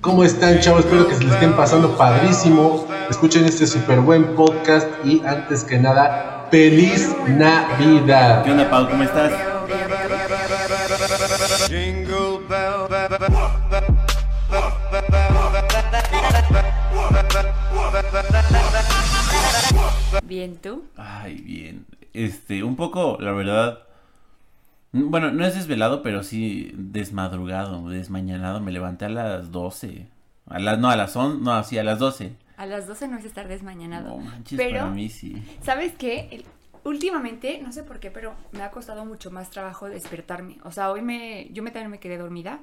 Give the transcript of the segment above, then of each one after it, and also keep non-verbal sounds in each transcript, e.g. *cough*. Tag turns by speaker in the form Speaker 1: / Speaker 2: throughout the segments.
Speaker 1: ¿Cómo están, chavos? Espero que se les estén pasando padrísimo. Escuchen este súper buen podcast y antes que nada, ¡Feliz Navidad!
Speaker 2: ¿Qué onda, Pau? ¿Cómo estás?
Speaker 3: Bien, ¿tú?
Speaker 2: Ay, bien. Este, un poco, la verdad. Bueno, no es desvelado, pero sí desmadrugado, desmañanado. Me levanté a las 12. A las, no, a las 11, no, sí, a las 12.
Speaker 3: A las 12 no es estar desmañanado.
Speaker 2: No manches,
Speaker 3: pero,
Speaker 2: para mí sí.
Speaker 3: ¿sabes qué? El- últimamente, no sé por qué, pero me ha costado mucho más trabajo despertarme. O sea, hoy me, yo me también me quedé dormida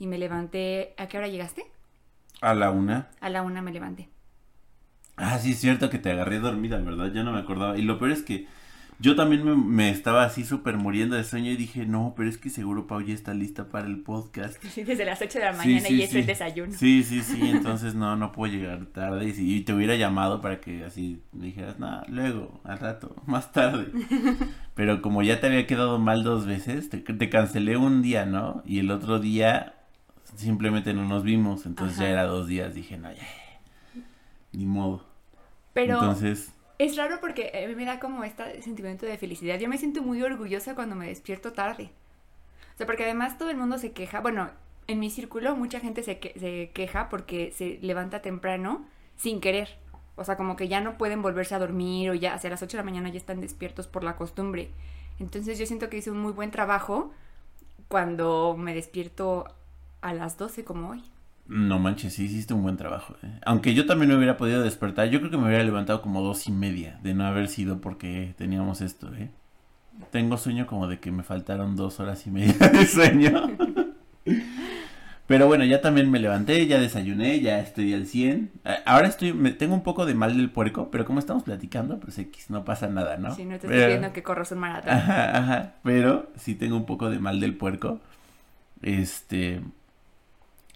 Speaker 3: y me levanté. ¿A qué hora llegaste?
Speaker 2: A la una.
Speaker 3: A la una me levanté.
Speaker 2: Ah, sí, es cierto que te agarré dormida, ¿verdad? Ya no me acordaba. Y lo peor es que yo también me, me estaba así súper muriendo de sueño y dije, no, pero es que seguro Pau ya está lista para el podcast. *laughs*
Speaker 3: Sí, desde las 8 de la
Speaker 2: Sí,
Speaker 3: mañana
Speaker 2: sí,
Speaker 3: y es
Speaker 2: sí.
Speaker 3: el desayuno.
Speaker 2: Sí, sí, sí, entonces no, no puedo llegar tarde. Y, si- y te hubiera llamado para que así dijeras, no, luego, al rato, más tarde. *laughs* Pero como ya te había quedado mal dos veces, te, te cancelé un día, ¿no? Y el otro día simplemente no nos vimos, entonces ya era dos días. Dije, no, ya, ni modo.
Speaker 3: Pero
Speaker 2: Entonces,
Speaker 3: es raro porque a mí me da como este sentimiento de felicidad. Yo me siento muy orgullosa cuando me despierto tarde. O sea, porque además todo el mundo se queja. Bueno, en mi círculo mucha gente se, se queja porque se levanta temprano sin querer. O sea, como que ya no pueden volverse a dormir o ya hacia las 8 de la mañana ya están despiertos por la costumbre. Entonces yo siento que hice un muy buen trabajo cuando me despierto a las 12 como hoy.
Speaker 2: No manches, sí hiciste un buen trabajo. ¿eh? Aunque yo también me hubiera podido despertar, yo creo que me hubiera levantado como dos y media de no haber sido porque teníamos esto, ¿eh? Tengo sueño como de que me faltaron dos horas y media de sueño. Pero bueno, ya también me levanté, ya desayuné, ya estoy al 100. A- Ahora estoy, me, tengo un poco de mal del puerco, pero como estamos platicando, pues X, no pasa nada, ¿no?
Speaker 3: Si no te estoy viendo que corres un maratón.
Speaker 2: Ajá, ajá, pero sí tengo un poco de mal del puerco. Este,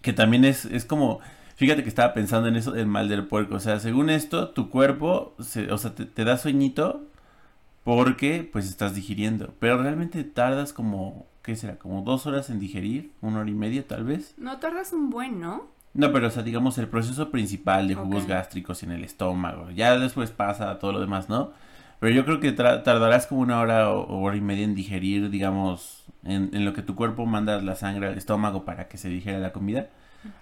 Speaker 2: que también es, es como, fíjate que estaba pensando en eso del mal del puerco. O sea, según esto, tu cuerpo, se- o sea, te, te da sueñito porque pues estás digiriendo. Pero realmente tardas como, ¿qué será? Como dos horas en digerir, una hora y media tal vez.
Speaker 3: No tardas un buen, ¿no?
Speaker 2: No, pero o sea, digamos el proceso principal de jugos gástricos en el estómago. Ya después pasa todo lo demás, ¿no? Pero yo creo que tardarás como una hora o hora y media en digerir, digamos, en, en lo que tu cuerpo manda la sangre al estómago para que se digiera la comida.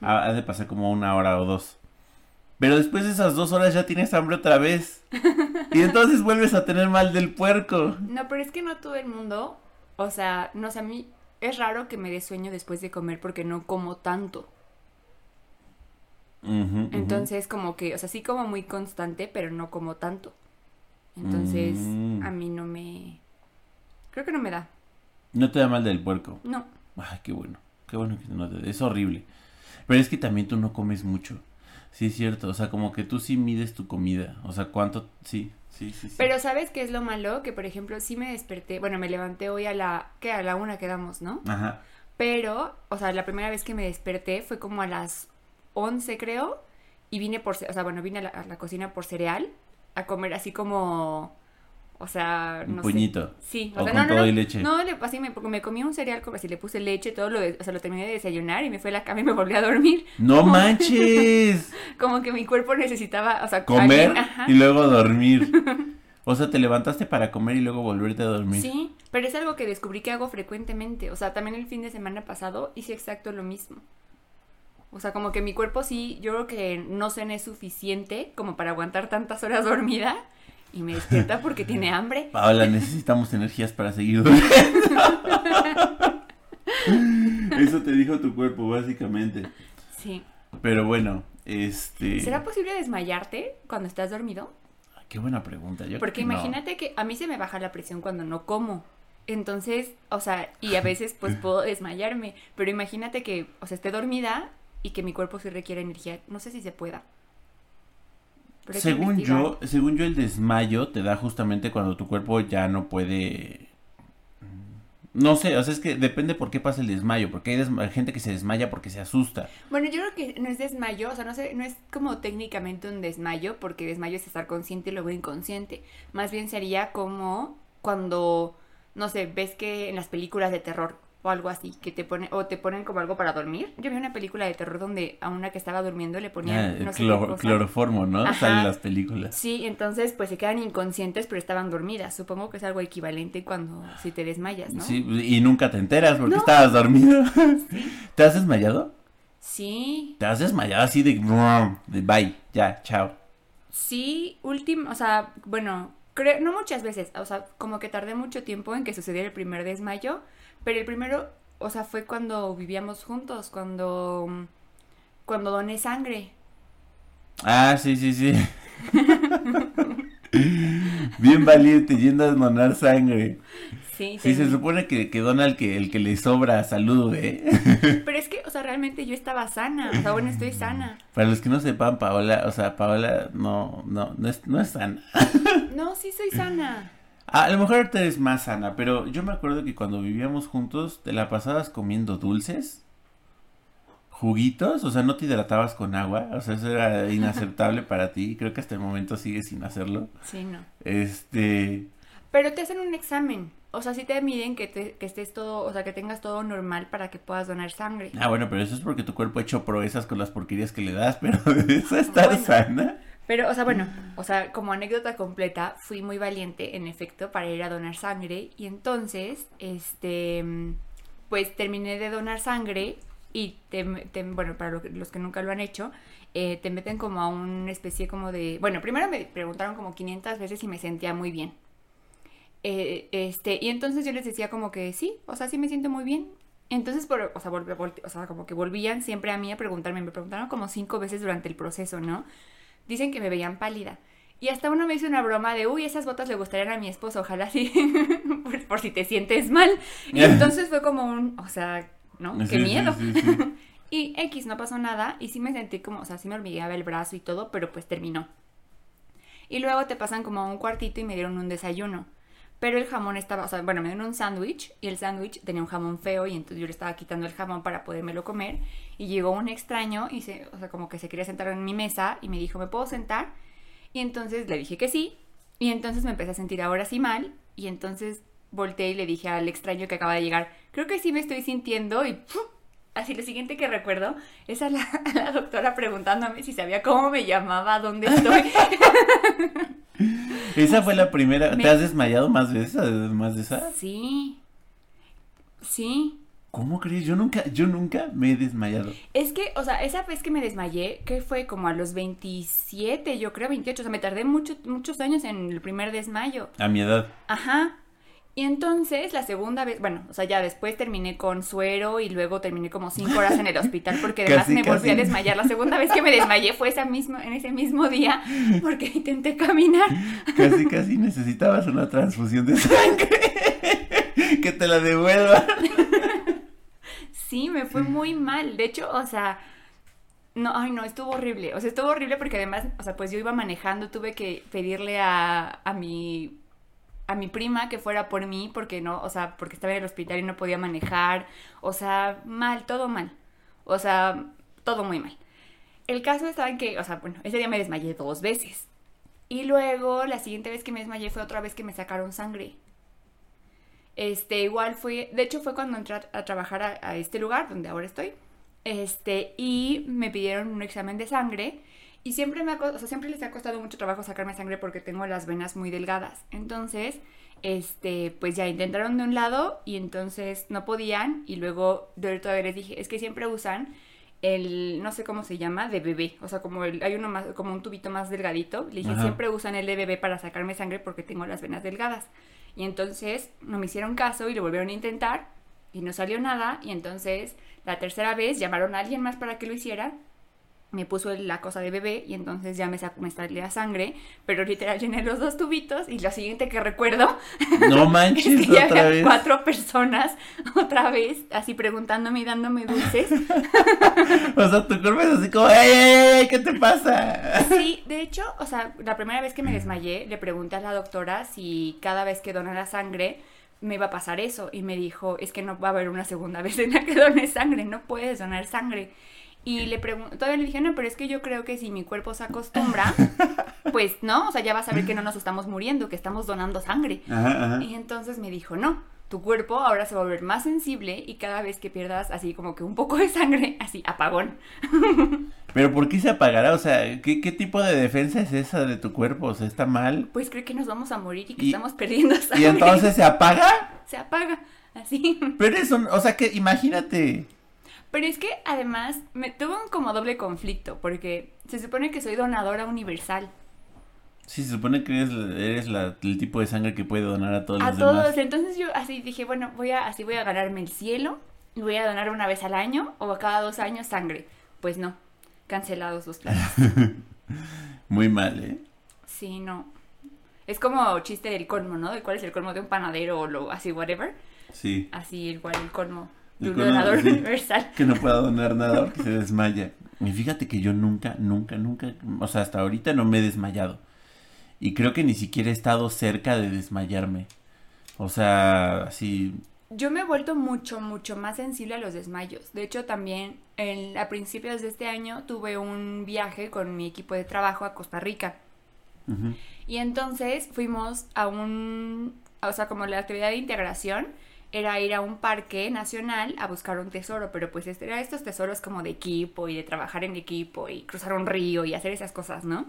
Speaker 2: Ha, ha de pasar como una hora o dos. Pero después de esas dos horas ya tienes hambre otra vez. Y *laughs* entonces vuelves a tener mal del puerco.
Speaker 3: No, pero es que no todo el mundo, o sea, no sé, a mí es raro que me dé sueño después de comer porque no como tanto. Entonces, como que, o sea, sí como muy constante, pero no como tanto. Entonces,
Speaker 2: Mm.
Speaker 3: a mí no me... Creo que no me da.
Speaker 2: No te da mal del puerco.
Speaker 3: No.
Speaker 2: Ay, qué bueno. Qué bueno que no te... Es horrible. Pero es que también tú no comes mucho. Sí, es cierto. O sea, como que tú sí mides tu comida. O sea, cuánto... Sí, sí, sí. sí.
Speaker 3: Pero ¿sabes qué es lo malo? Que, por ejemplo, sí me desperté, bueno, me levanté hoy a la... ¿Qué? A la una quedamos, ¿no?
Speaker 2: Ajá.
Speaker 3: Pero, o sea, la primera vez que me desperté fue como a las 11, creo. Y vine por, o sea, bueno, vine a la, a la cocina por cereal, a comer así como, o sea,
Speaker 2: Un
Speaker 3: no
Speaker 2: puñito.
Speaker 3: sé. Sí,
Speaker 2: O
Speaker 3: o sea,
Speaker 2: con
Speaker 3: no,
Speaker 2: todo
Speaker 3: no.
Speaker 2: y leche.
Speaker 3: No, le, así me, porque me comí un cereal, como así le puse leche, todo lo, o sea, lo terminé de desayunar y me fui a la cama y me volví a dormir.
Speaker 2: ¡No
Speaker 3: Como-
Speaker 2: manches! *laughs*
Speaker 3: Como que mi cuerpo necesitaba, o sea,
Speaker 2: Comer
Speaker 3: alguien-
Speaker 2: y luego dormir. *laughs* O sea, te levantaste para comer y luego volverte a dormir.
Speaker 3: Sí, pero es algo que descubrí que hago frecuentemente. O sea, también el fin de semana pasado hice exacto lo mismo. O sea, como que mi cuerpo sí, yo creo que no cené suficiente como para aguantar tantas horas *laughs* dormida y me despierta porque tiene *laughs* hambre.
Speaker 2: Paola, necesitamos energías para seguir *laughs* durmiendo. Eso te dijo tu cuerpo, básicamente.
Speaker 3: Sí.
Speaker 2: Pero bueno, este...
Speaker 3: ¿Será posible desmayarte cuando estás dormido?
Speaker 2: Qué buena pregunta. Yo
Speaker 3: Porque
Speaker 2: no.
Speaker 3: imagínate que a mí se me baja la presión cuando no como. Entonces, o sea, y a veces pues puedo desmayarme, pero imagínate que, o sea, esté dormida y que mi cuerpo sí requiere energía. No sé si se pueda. Pero
Speaker 2: Según yo, según yo el desmayo te da justamente cuando tu cuerpo ya no puede no sé, o sea, es que depende por qué pasa el desmayo, porque hay gente que se desmaya porque se asusta.
Speaker 3: Bueno, yo creo que no es desmayo, o sea, no sé, no es como técnicamente un desmayo, porque desmayo es estar consciente y luego inconsciente. Más bien sería como cuando, no sé, ves que en las películas de terror o algo así, que te pone, o te ponen como algo para dormir. Yo vi una película de terror donde a una que estaba durmiendo le ponían,
Speaker 2: Ah,
Speaker 3: no sé
Speaker 2: clor-
Speaker 3: qué cosa.
Speaker 2: cloroformo, ¿no?
Speaker 3: Ajá.
Speaker 2: Salen las películas.
Speaker 3: Sí, entonces pues se quedan inconscientes, pero estaban dormidas. Supongo que es algo equivalente cuando si te desmayas, ¿no?
Speaker 2: Sí, y nunca te enteras porque
Speaker 3: No.
Speaker 2: estabas dormido. *laughs* *laughs* ¿Te has desmayado?
Speaker 3: Sí,
Speaker 2: Te has desmayado así de, de bye, ya, chao.
Speaker 3: sí, último, o sea, bueno, creo, no muchas veces, o sea, como que tardé mucho tiempo en que sucediera el primer desmayo, pero el primero, o sea, fue cuando vivíamos juntos, cuando, cuando doné sangre.
Speaker 2: Ah, sí, sí, sí. Bien valiente, yendo a donar sangre.
Speaker 3: Sí,
Speaker 2: Sí, se
Speaker 3: tenía-
Speaker 2: supone que, que dona el que, el que le sobra salud, ¿eh?
Speaker 3: Pero es que, o sea, realmente yo estaba sana, o sea, bueno, estoy sana.
Speaker 2: Para los que no sepan, Paola, o sea, Paola no, no, no es, no es sana.
Speaker 3: No, sí soy sana.
Speaker 2: A lo mejor ahorita eres más sana, pero yo me acuerdo que cuando vivíamos juntos te la pasabas comiendo dulces, juguitos, o sea, no te hidratabas con agua, o sea, eso era *laughs* inaceptable para ti, creo que hasta el momento sigues sin hacerlo.
Speaker 3: Sí, no.
Speaker 2: Este,
Speaker 3: Pero te hacen un examen. O sea, sí te miden que, te- que estés todo, o sea, que tengas todo normal para que puedas donar sangre.
Speaker 2: ah, bueno, pero eso es porque tu cuerpo ha hecho proezas con las porquerías que le das, pero *laughs* de eso estar
Speaker 3: Bueno.
Speaker 2: sana.
Speaker 3: Pero, o sea, bueno, o sea, como anécdota completa, fui muy valiente, en efecto, para ir a donar sangre. Y entonces, este, pues terminé de donar sangre y, bueno, para los que nunca lo han hecho, eh, te meten como a una especie como de... Bueno, primero me preguntaron como 500 veces si me sentía muy bien. Eh, este, y entonces yo les decía como que sí, o sea, sí me siento muy bien. Entonces, por, o, sea, o sea, como que volvían siempre a mí a preguntarme, me preguntaron como cinco veces durante el proceso, ¿no? Dicen que me veían pálida. Y hasta uno me hizo una broma de, uy, esas botas le gustarían a mi esposo, ojalá sí, *laughs* por, por si te sientes mal. Y *laughs* entonces fue como un, o sea, ¿no? Qué
Speaker 2: Sí,
Speaker 3: miedo.
Speaker 2: sí, sí. *laughs*
Speaker 3: Y X, no pasó nada. Y sí me sentí como, o sea, sí me hormigueaba el brazo y todo, pero pues terminó. Y luego te pasan como a un cuartito y me dieron un desayuno. Pero el jamón estaba, o sea, bueno, me dieron un sándwich y el sándwich tenía un jamón feo y entonces yo le estaba quitando el jamón para podérmelo comer. Y llegó un extraño y se, o sea, como que se quería sentar en mi mesa y me dijo, ¿me puedo sentar? Y entonces le dije que sí. Y entonces me empecé a sentir ahora sí mal. Y entonces volteé y le dije al extraño que acaba de llegar, creo que sí me estoy sintiendo y ¡pum! Así lo siguiente que recuerdo es a la, *laughs* a la doctora preguntándome si sabía cómo me llamaba, dónde estoy. *laughs* *laughs*
Speaker 2: Esa fue la primera.
Speaker 3: Me-
Speaker 2: ¿Te has desmayado más veces además de esa?
Speaker 3: Sí. Sí.
Speaker 2: ¿Cómo crees? Yo nunca, yo nunca me he desmayado.
Speaker 3: Es que, o sea, esa vez que me desmayé, que fue como a los 27, yo creo 28, o sea, me tardé mucho, muchos años en el primer desmayo.
Speaker 2: A mi edad.
Speaker 3: Ajá. Y entonces la segunda vez, bueno, o sea, ya después terminé con suero y luego terminé como cinco horas en el hospital porque además *laughs*
Speaker 2: Casi,
Speaker 3: me volví a desmayar. La segunda vez que me desmayé fue esa misma, en ese mismo día porque intenté caminar.
Speaker 2: Casi, casi necesitabas una transfusión de sangre. *laughs* que te la devuelva.
Speaker 3: Sí, me fue muy mal. De hecho, o sea, no, ay no, estuvo horrible. O sea, estuvo horrible porque además, o sea, pues yo iba manejando, tuve que pedirle a, a mi a mi prima que fuera por mí porque no, o sea, porque estaba en el hospital y no podía manejar, o sea, mal, todo mal. O sea, todo muy mal. El caso estaba en que, o sea, bueno, ese día me desmayé dos veces. Y luego la siguiente vez que me desmayé fue otra vez que me sacaron sangre. Este, igual fue, de hecho fue cuando entré a, trabajar a este lugar donde ahora estoy. Este, y me pidieron un examen de sangre y siempre me ha, o sea, siempre les ha costado mucho trabajo sacarme sangre porque tengo las venas muy delgadas. Entonces, este, pues ya intentaron de un lado y entonces no podían y luego de todavía les dije, es que siempre usan el, no sé cómo se llama, de bebé, o sea, como el, hay uno más, como un tubito más delgadito. Le dije,
Speaker 2: Ajá.
Speaker 3: siempre usan el de bebé para sacarme sangre porque tengo las venas delgadas. Y entonces no me hicieron caso y lo volvieron a intentar y no salió nada. Y entonces la tercera vez llamaron a alguien más para que lo hiciera. Me puso la cosa de bebé y entonces ya me, me salía sangre, pero literal llené los dos tubitos y lo siguiente que recuerdo
Speaker 2: No *laughs*
Speaker 3: es
Speaker 2: manches,
Speaker 3: que ya
Speaker 2: otra vez.
Speaker 3: cuatro personas *laughs* otra vez así preguntándome y dándome dulces. *laughs*
Speaker 2: O sea, tu cuerpo es así como, ¡ay, ay, ay! ¿Qué te pasa?
Speaker 3: Sí, de hecho, o sea, la primera vez que me desmayé, le pregunté a la doctora si cada vez que donara sangre me iba a pasar eso. Y me dijo, es que no va a haber una segunda vez en la que dones sangre, no puedes donar sangre. Y le pregunté, todavía le dije, no, pero es que yo creo que si mi cuerpo se acostumbra, *laughs* pues no, o sea, ya vas a ver que no nos estamos muriendo, que estamos donando sangre.
Speaker 2: Ajá, ajá.
Speaker 3: Y entonces me dijo, no. tu cuerpo ahora se va a volver más sensible y cada vez que pierdas así como que un poco de sangre, así, apagón. *laughs*
Speaker 2: Pero ¿por qué se apagará? O sea, ¿qué, qué tipo de defensa es esa de tu cuerpo? O sea, ¿está mal?
Speaker 3: Pues creo que nos vamos a morir y que
Speaker 2: Y-
Speaker 3: estamos perdiendo sangre.
Speaker 2: ¿Y entonces se apaga?
Speaker 3: Se apaga, así.
Speaker 2: Pero eso, o sea, que imagínate.
Speaker 3: Pero es que además me tuve un como doble conflicto porque se supone que soy donadora universal.
Speaker 2: Sí, se supone que eres, eres la- el tipo de sangre que puede donar a todos
Speaker 3: A
Speaker 2: los
Speaker 3: todos,
Speaker 2: demás.
Speaker 3: entonces yo así dije, bueno, voy a así voy a ganarme el cielo y voy a donar una vez al año o cada dos años sangre. Pues no, cancelados los planes. *laughs*
Speaker 2: Muy mal, ¿eh?
Speaker 3: Sí, no. Es como chiste del colmo, ¿no? De cuál es el colmo de un panadero o lo así whatever.
Speaker 2: Sí.
Speaker 3: Así igual el colmo
Speaker 2: El
Speaker 3: donador *laughs*
Speaker 2: sí.
Speaker 3: universal.
Speaker 2: Que no pueda donar nada porque se desmaya. Y fíjate que yo nunca, nunca, nunca, o sea, hasta ahorita no me he desmayado. Y creo que ni siquiera he estado cerca de desmayarme. O sea, así,
Speaker 3: Yo me he vuelto mucho, mucho más sensible a los desmayos. De hecho, también en- a principios de este año tuve un viaje con mi equipo de trabajo a Costa Rica. Y entonces fuimos a un, o sea, como la actividad de integración era ir a un parque nacional a buscar un tesoro, pero pues este- era estos tesoros como de equipo y de trabajar en equipo y cruzar un río y hacer esas cosas, ¿no?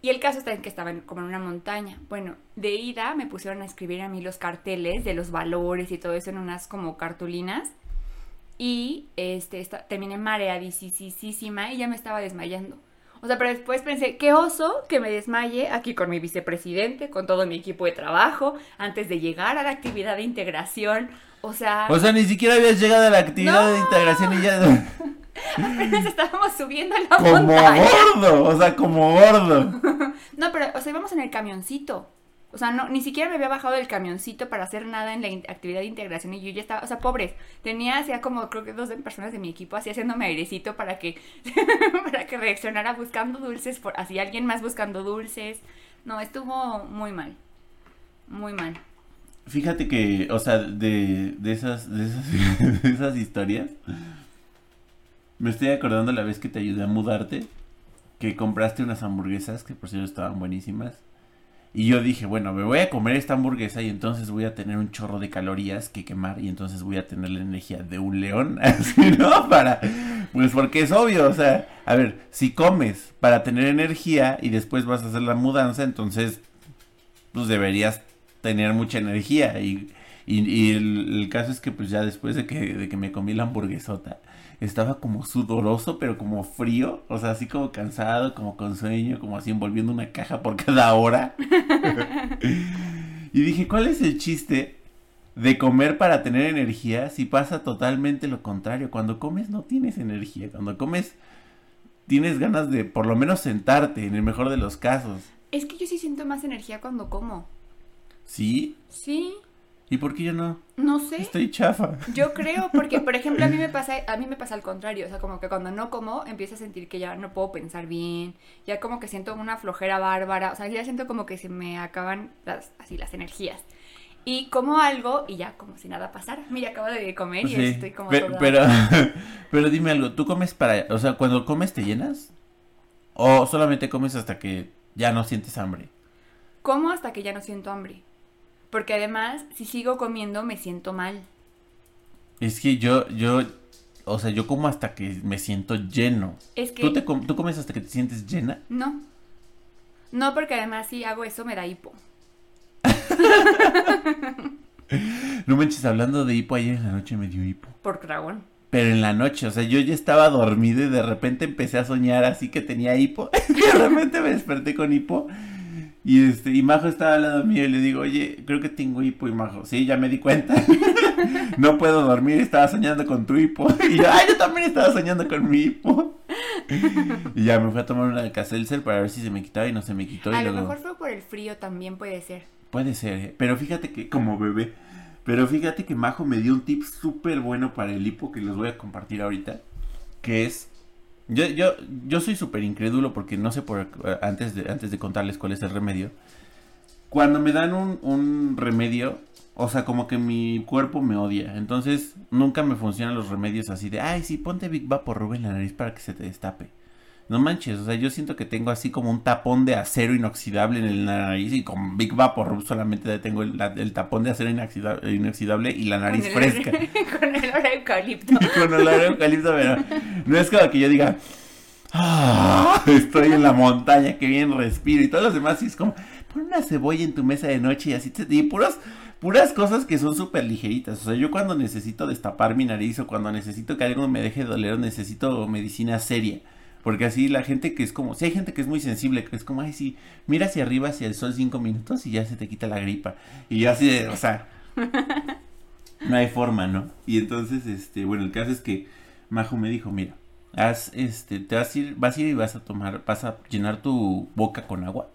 Speaker 3: Y el caso está en que estaba en- como en una montaña. Bueno, de ida me pusieron a escribir a mí los carteles de los valores y todo eso en unas como cartulinas. Y este, esta- terminé mareadísima y ya me estaba desmayando. O sea, pero después pensé, qué oso que me desmaye aquí con mi vicepresidente, con todo mi equipo de trabajo, antes de llegar a la actividad de integración. O sea,
Speaker 2: O sea, ni siquiera habías llegado a la actividad
Speaker 3: No.
Speaker 2: de integración y ya... *laughs* *laughs*
Speaker 3: apenas estábamos subiendo la
Speaker 2: Como
Speaker 3: montaña.
Speaker 2: gordo, o sea, como gordo. *laughs*
Speaker 3: No, pero, o sea, íbamos en el camioncito. O sea, no, ni siquiera me había bajado del camioncito para hacer nada en la actividad de integración y yo ya estaba, o sea, pobres. Tenía, hacía como, creo que dos personas de mi equipo así haciéndome airecito para que, *laughs* para que reaccionara buscando dulces, por, así alguien más buscando dulces. No, estuvo muy mal. Muy mal.
Speaker 2: Fíjate que, o sea, de, de esas, de esas, *laughs* de esas historias, me estoy acordando la vez que te ayudé a mudarte, que compraste unas hamburguesas que por cierto estaban buenísimas. Y yo dije, bueno, me voy a comer esta hamburguesa y entonces voy a tener un chorro de calorías que quemar y entonces voy a tener la energía de un león, *laughs* así, ¿no? Para, pues porque es obvio, o sea, a ver, si comes para tener energía y después vas a hacer la mudanza, entonces, pues deberías tener mucha energía y, y, el, el caso es que pues ya después de que, de que me comí la hamburguesota, estaba como sudoroso, pero como frío, o sea, así como cansado, como con sueño, como así envolviendo una caja por cada hora. *laughs* y dije, ¿cuál es el chiste de comer para tener energía si pasa totalmente lo contrario? Cuando comes no tienes energía, cuando comes tienes ganas de por lo menos sentarte, en el mejor de los casos.
Speaker 3: Es que yo sí siento más energía cuando como.
Speaker 2: ¿Sí?
Speaker 3: Sí,
Speaker 2: ¿Y por qué yo no?
Speaker 3: no sé.
Speaker 2: Estoy chafa.
Speaker 3: Yo creo, porque por ejemplo a mí me *laughs* pasa, a mí me pasa al contrario, o sea, como que cuando no como empiezo a sentir que ya no puedo pensar bien, ya como que siento una flojera bárbara, o sea, ya siento como que se me acaban las, así las energías. Y como algo y ya como si nada pasara. Mira, acabo de comer y
Speaker 2: Sí,
Speaker 3: estoy como
Speaker 2: pe-
Speaker 3: toda-
Speaker 2: pero, *laughs* pero dime algo, ¿tú comes para, o sea, cuando comes te llenas? ¿O solamente comes hasta que ya no sientes hambre?
Speaker 3: Como hasta que ya no siento hambre. Porque además, si sigo comiendo me siento mal.
Speaker 2: Es que yo, yo, o sea, yo como hasta que me siento lleno.
Speaker 3: Es que
Speaker 2: ¿Tú, te com- ¿Tú comes hasta que te sientes llena?
Speaker 3: no. No, porque además si hago eso me da hipo. *laughs*
Speaker 2: No manches, hablando de hipo, ayer en la noche me dio hipo.
Speaker 3: Por dragón.
Speaker 2: Pero en la noche, o sea, yo ya estaba dormido y de repente empecé a soñar así que tenía hipo. *laughs* de repente me desperté con hipo. Y este, y Majo estaba al lado mío y le digo, oye, creo que tengo hipo y Majo, sí, ya me di cuenta. *laughs* no puedo dormir, estaba soñando con tu hipo. *laughs* Y yo, ay, yo también estaba soñando con mi hipo. *laughs* y ya me fui a tomar una Alka-Seltzer para ver si se me quitaba y no se me quitó.
Speaker 3: A
Speaker 2: y
Speaker 3: lo
Speaker 2: luego,
Speaker 3: mejor fue por el frío también puede ser.
Speaker 2: Puede ser, ¿eh? pero fíjate que como bebé, pero fíjate que Majo me dio un tip súper bueno para el hipo que les voy a compartir ahorita, que es, yo, yo, yo soy súper incrédulo porque no sé por, antes de, antes de contarles cuál es el remedio, cuando me dan un, un remedio, o sea, como que mi cuerpo me odia, entonces nunca me funcionan los remedios así de, ay, sí, ponte Big Vaporub en la nariz para que se te destape. No manches, o sea, yo siento que tengo así como un tapón de acero inoxidable en el nariz y con Big Vapor solamente tengo el, la- el tapón de acero inoxidable, inoxidable y la nariz
Speaker 3: Con el-
Speaker 2: fresca. *laughs*
Speaker 3: con el olor a eucalipto. *laughs*
Speaker 2: con olor a eucalipto, pero no es como que yo diga, "Ah, estoy en la montaña, que bien respiro y todos los demás, y es como, pon una cebolla en tu mesa de noche y así te y puros, puras cosas que son súper ligeritas. O sea, yo cuando necesito destapar mi nariz o cuando necesito que algo me deje de doler, necesito medicina seria. Porque así la gente que es como, si hay gente que es muy sensible, que es como, ay, sí, mira hacia arriba, hacia el sol cinco minutos y ya se te quita la gripa. Y yo así o sea, no hay forma, ¿no? Y entonces, este, bueno, el caso es que Majo me dijo, mira, haz, este, te vas a ir, vas a ir y vas a tomar, vas a llenar tu boca con agua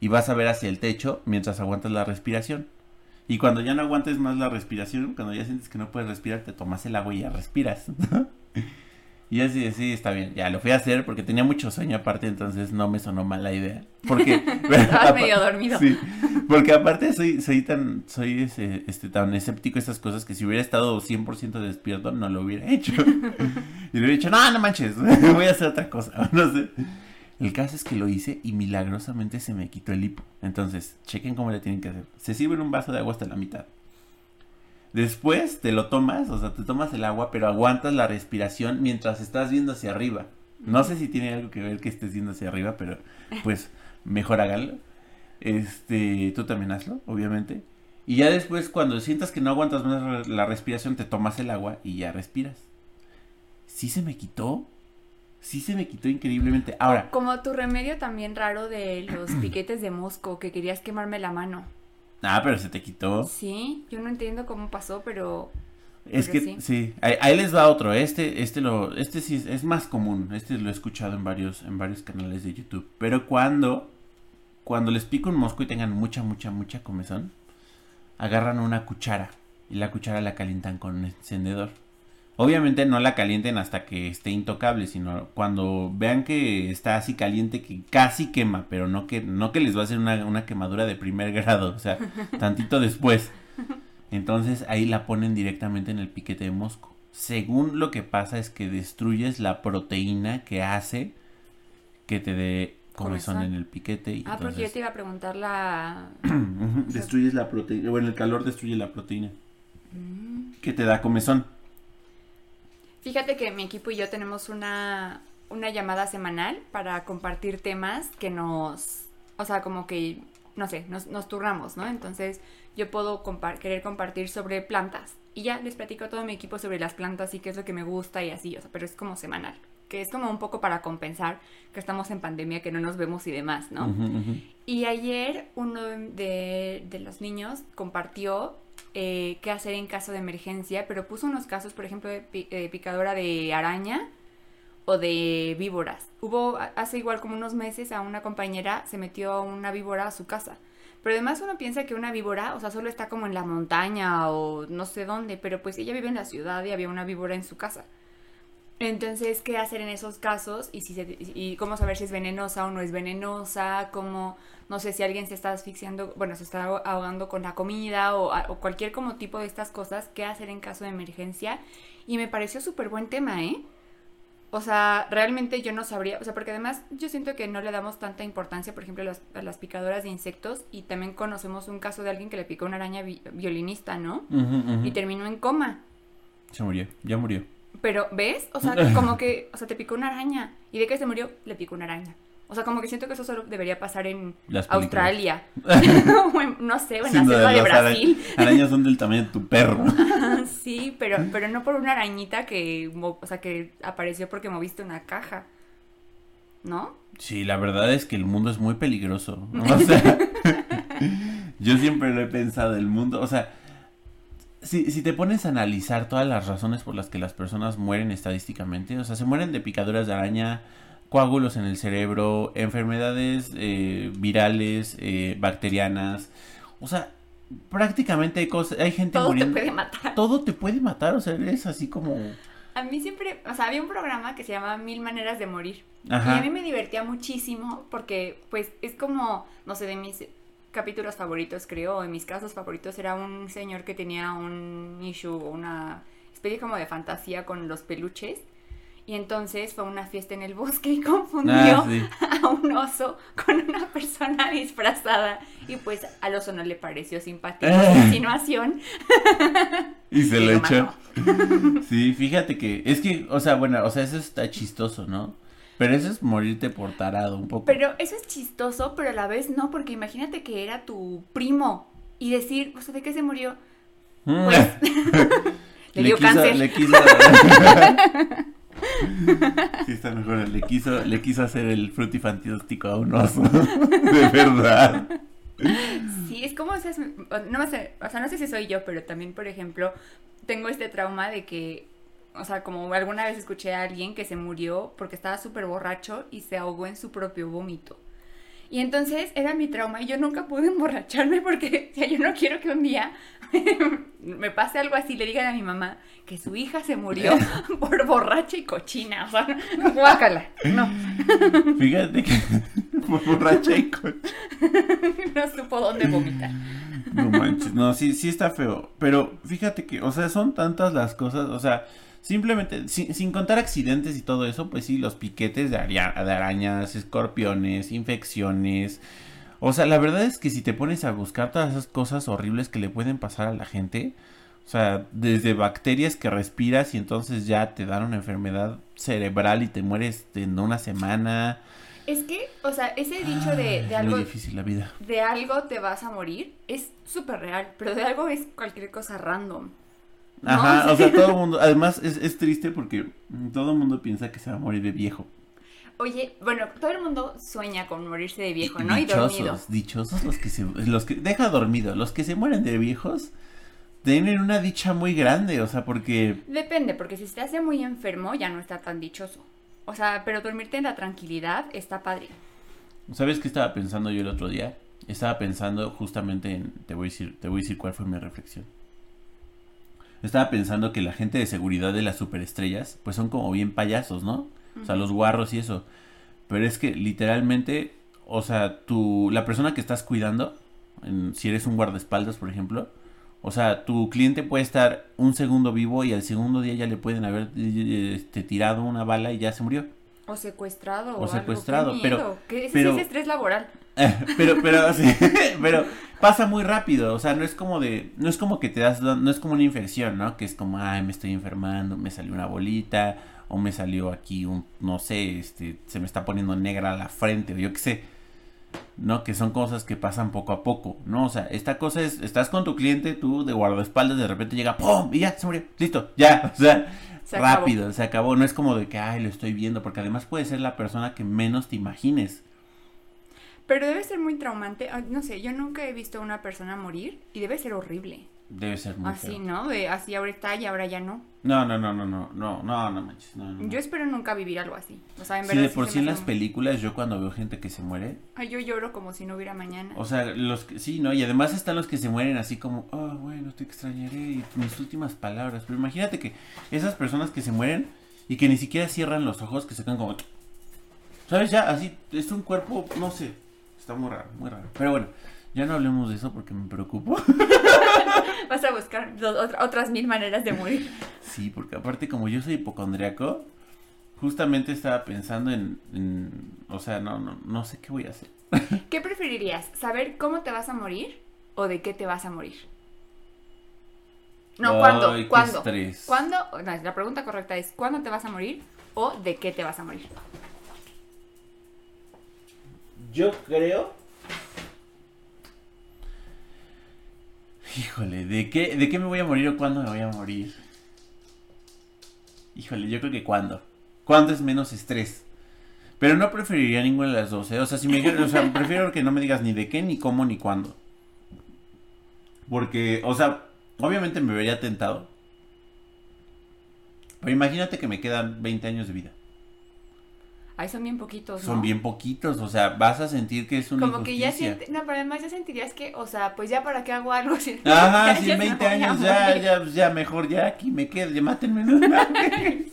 Speaker 2: y vas a ver hacia el techo mientras aguantas la respiración. Y cuando ya no aguantes más la respiración, cuando ya sientes que no puedes respirar, te tomas el agua y ya respiras. Y así, de, sí, está bien. Ya lo fui a hacer porque tenía mucho sueño aparte, entonces no me sonó mal la idea. Porque *laughs* *laughs*
Speaker 3: Estabas medio dormido.
Speaker 2: Sí, porque aparte soy, soy tan, soy ese, este, tan escéptico a estas cosas que si hubiera estado 100% despierto no lo hubiera hecho. *laughs* y le hubiera dicho, no, no manches, voy a hacer otra cosa, no sé. El caso es que lo hice y milagrosamente se me quitó el hipo. Entonces, chequen cómo le tienen que hacer. Se sirve un vaso de agua hasta la mitad. Después te lo tomas, o sea, te tomas el agua, pero aguantas la respiración mientras estás viendo hacia arriba. No sé si tiene algo que ver que estés viendo hacia arriba, pero pues *laughs* mejor háganlo. Este, tú también hazlo, obviamente. Y ya después, cuando sientas que no aguantas más la respiración, te tomas el agua y ya respiras. Sí se me quitó. Sí se me quitó increíblemente. Ahora,
Speaker 3: Como tu remedio también raro de los piquetes de mosco, que querías quemarme la mano.
Speaker 2: Ah, pero se te quitó.
Speaker 3: Sí, yo no entiendo cómo pasó, pero
Speaker 2: Es que sí, Ahí, ahí les va otro. Este, este lo, este sí es, es más común. Este lo he escuchado en varios, en varios canales de YouTube. Pero cuando, cuando les pica un mosco y tengan mucha, mucha, mucha comezón, agarran una cuchara y la cuchara la calientan con un encendedor. Obviamente no la calienten hasta que esté intocable, sino cuando vean que está así caliente que casi quema, pero no que, no que les va a hacer una, una quemadura de primer *laughs* grado, o sea, tantito después. Entonces ahí la ponen directamente en el piquete de mosco. Según lo que pasa es que destruyes la proteína que hace que te dé comezón en el piquete. Y
Speaker 3: Ah, porque yo te iba a preguntar la... *clears throat*
Speaker 2: Destruyes la proteína. Bueno, el calor destruye la proteína
Speaker 3: Mm.
Speaker 2: que te da comezón.
Speaker 3: Fíjate que mi equipo y yo tenemos una, una llamada semanal para compartir temas que nos... O sea, como que, no sé, nos, nos turnamos, ¿no? Entonces yo puedo compa- querer compartir sobre plantas. Y ya les platico a todo mi equipo sobre las plantas y qué es lo que me gusta y así, o sea, pero es como semanal. Que es como un poco para compensar que estamos en pandemia, que no nos vemos y demás, ¿no? Y ayer uno de, de los niños compartió eh, qué hacer en caso de emergencia, pero puso unos casos, por ejemplo, de eh, picadora de araña o de víboras. Hubo hace igual como unos meses a una compañera se metió una víbora a su casa. Pero además uno piensa que una víbora, o sea, solo está como en la montaña o no sé dónde, pero pues ella vive en la ciudad y había una víbora en su casa. Entonces, ¿qué hacer en esos casos? Y, si se- y cómo saber si es venenosa o no es venenosa, cómo, no sé, si alguien se está asfixiando, bueno, se está ahogando con la comida o, o cualquier como tipo de estas cosas, ¿qué hacer en caso de emergencia? Y me pareció súper buen tema, ¿eh? O sea, realmente yo no sabría, o sea, porque además yo siento que no le damos tanta importancia, por ejemplo, a las, a las picadoras de insectos y también conocemos un caso de alguien que le picó una araña vi- violinista, ¿no? Y terminó en coma.
Speaker 2: Se murió, ya murió.
Speaker 3: Pero, ¿ves? O sea, *laughs* como que, o sea, te picó una araña. ¿Y de qué se murió? Le picó una araña. O sea, como que siento que eso solo debería pasar en
Speaker 2: Las.
Speaker 3: Australia. *laughs* *laughs* O en- no sé, o en
Speaker 2: Sí,
Speaker 3: la selva de
Speaker 2: ara-
Speaker 3: Brasil.
Speaker 2: arañas son del tamaño de tu perro.
Speaker 3: sí, pero, pero no por una arañita que, o sea, que apareció porque moviste una caja. ¿No?
Speaker 2: Sí, la verdad es que el mundo es muy peligroso. O sea, yo siempre lo he pensado, el mundo, o sea, si, si te pones a analizar todas las razones por las que las personas mueren estadísticamente, o sea, se mueren de picaduras de araña, coágulos en el cerebro, enfermedades eh, virales, eh, bacterianas, o sea, prácticamente hay cosas, hay gente
Speaker 3: Todo te
Speaker 2: muriendo.
Speaker 3: puede matar.
Speaker 2: Todo te puede matar, o sea, es así como...
Speaker 3: A mí siempre, o sea, había un programa que se llamaba Mil Maneras de Morir.
Speaker 2: Ajá.
Speaker 3: Y a mí me divertía muchísimo porque, pues, es como, no sé, de mis capítulos favoritos, creo, en mis casos favoritos, era un señor que tenía un issue una especie como de fantasía con los peluches. Y entonces fue a una fiesta en el bosque y *laughs* confundió
Speaker 2: Ah, sí. *laughs*
Speaker 3: a un oso con una persona *laughs* disfrazada. Y pues al oso no le pareció simpático su insinuación.
Speaker 2: Y se
Speaker 3: Y
Speaker 2: lo echó. Sí, fíjate que, es que, o sea, bueno, o sea, eso está chistoso, ¿no? Pero eso es morirte por tarado un poco.
Speaker 3: Pero eso es chistoso, pero a la vez no, porque imagínate que era tu primo y decir, o sea, ¿de qué se murió?
Speaker 2: Mm.
Speaker 3: Pues *laughs* le dio
Speaker 2: quiso-
Speaker 3: cáncer.
Speaker 2: Le quiso... *laughs* sí, está mejor. Le quiso, le quiso hacer el frutifantástico a un oso. *laughs* De verdad.
Speaker 3: Sí, es como, o sea, no sé, o sea, no sé si soy yo, pero también, por ejemplo, tengo este trauma de que, o sea, como alguna vez escuché a alguien que se murió porque estaba súper borracho y se ahogó en su propio vómito. Y entonces era mi trauma y yo nunca pude *laughs* emborracharme porque yo no quiero que un día *laughs* me pase algo así, le digan a mi mamá que su hija se murió *laughs* por borracha y cochina. O sea, guácala. No,
Speaker 2: Fíjate que por borracha y coche.
Speaker 3: no supo dónde vomitar.
Speaker 2: No manches, no, sí, sí está feo. Pero fíjate que, o sea, son tantas las cosas, o sea, simplemente, sin, sin contar accidentes y todo eso, pues sí, los piquetes de, de arañas, escorpiones, infecciones. O sea, la verdad es que si te pones a buscar todas esas cosas horribles que le pueden pasar a la gente, o sea, desde bacterias que respiras y entonces ya te dan una enfermedad cerebral y te mueres en una semana.
Speaker 3: Es que, o sea, ese dicho de, algo
Speaker 2: Muy difícil la vida.
Speaker 3: de algo te vas a morir es súper real, pero de algo es cualquier cosa random. ¿No?
Speaker 2: Ajá, *laughs* o sea, todo el mundo, además es, es triste porque todo el mundo piensa que se va a morir de viejo.
Speaker 3: Oye, bueno, todo el mundo sueña con morirse de viejo, ¿no? Y dormido.
Speaker 2: dichosos, dichosos los que se, los que, deja dormido, los que se mueren de viejos tienen una dicha muy grande, o sea, porque,
Speaker 3: Depende, porque si se hace muy enfermo ya no está tan dichoso. O sea, pero dormirte en la tranquilidad está padre.
Speaker 2: ¿sabes qué estaba pensando yo el otro día? Estaba pensando justamente en, te voy a decir, te voy a decir cuál fue mi reflexión. Estaba pensando que la gente de seguridad de las superestrellas, pues son como bien payasos, ¿no? O sea, los guarros y eso. Pero es que literalmente, o sea, tú, la persona que estás cuidando, en- si eres un guardaespaldas, por ejemplo, o sea, tu cliente puede estar un segundo vivo y al segundo día ya le pueden haber eh, este, tirado una bala y ya se murió.
Speaker 3: O secuestrado.
Speaker 2: O
Speaker 3: O,
Speaker 2: secuestrado,
Speaker 3: algo. Qué
Speaker 2: pero-.
Speaker 3: Que ese
Speaker 2: pero-
Speaker 3: sí es estrés laboral. *laughs*
Speaker 2: pero, pero, *laughs* sí, pero pasa muy rápido, o sea, no es como de, no es como que te das, no es como una infección, ¿no? Que es como, ay, me estoy enfermando, me salió una bolita, o me salió aquí un, no sé, este, se me está poniendo negra la frente, o yo qué sé, ¿no? Que son cosas que pasan poco a poco, ¿no? O sea, esta cosa es, estás con tu cliente, tú de guardaespaldas, de repente llega, ¡pum! Y ya, se murió, listo, ya, *laughs* o sea,
Speaker 3: Se acabó.
Speaker 2: rápido, se acabó, no es como de que, ay, lo estoy viendo, porque además puede ser la persona que menos te imagines.
Speaker 3: Pero debe ser muy traumante. No sé, yo nunca he visto a una persona morir y debe ser horrible.
Speaker 2: Debe ser muy
Speaker 3: Así,
Speaker 2: feo.
Speaker 3: ¿no? De así ahora está y ahora ya no.
Speaker 2: No, no, no, no, no, no, no, no manches, no, no, no.
Speaker 3: Yo espero nunca vivir algo así. O sea, en
Speaker 2: Sí,
Speaker 3: verdad.
Speaker 2: de por
Speaker 3: se
Speaker 2: sí en las películas yo cuando veo gente que se muere,
Speaker 3: Ay, yo lloro como si no hubiera mañana.
Speaker 2: o sea, los que, sí, ¿no? Y además están los que se mueren así como, oh, bueno, te extrañaré y mis últimas palabras. Pero imagínate que esas personas que se mueren y que ni siquiera cierran los ojos, que se quedan como, ¿sabes? Ya, así, es un cuerpo, no sé, está muy raro, muy raro. Pero bueno, ya no hablemos de eso porque me preocupo. *laughs*
Speaker 3: Vas a buscar otra- otras mil maneras de morir.
Speaker 2: Sí, porque aparte como yo soy hipocondriaco, justamente estaba pensando en, en- o sea, no, no, no sé qué voy a hacer. *laughs*
Speaker 3: ¿Qué preferirías? ¿Saber cómo te vas a morir o de qué te vas a morir? No,
Speaker 2: Ay,
Speaker 3: ¿cuándo?
Speaker 2: qué
Speaker 3: ¿Cuándo? ¿Cuándo? No, la pregunta correcta es ¿cuándo te vas a morir o de qué te vas a morir?
Speaker 2: Yo creo. Híjole, ¿de qué, ¿de qué me voy a morir o cuándo me voy a morir? Híjole, yo creo que cuándo. ¿Cuándo es menos estrés? Pero no preferiría ninguna de las dos, ¿eh? O sea, si me o sea, prefiero que no me digas ni de qué, ni cómo, ni cuándo. Porque, o sea, obviamente me vería tentado. Pero imagínate que me quedan 20 años de vida.
Speaker 3: Ay, son bien poquitos, ¿no?
Speaker 2: Son bien poquitos, o sea, vas a sentir que es una
Speaker 3: Como que ya
Speaker 2: injusticia.
Speaker 3: sientes, no, pero además ya sentirías que, o sea, pues ya para qué hago algo si
Speaker 2: Ajá,
Speaker 3: me
Speaker 2: 20
Speaker 3: voy a
Speaker 2: años, ya, ya, ya, mejor, ya aquí me quedo, ya mátenme. *laughs*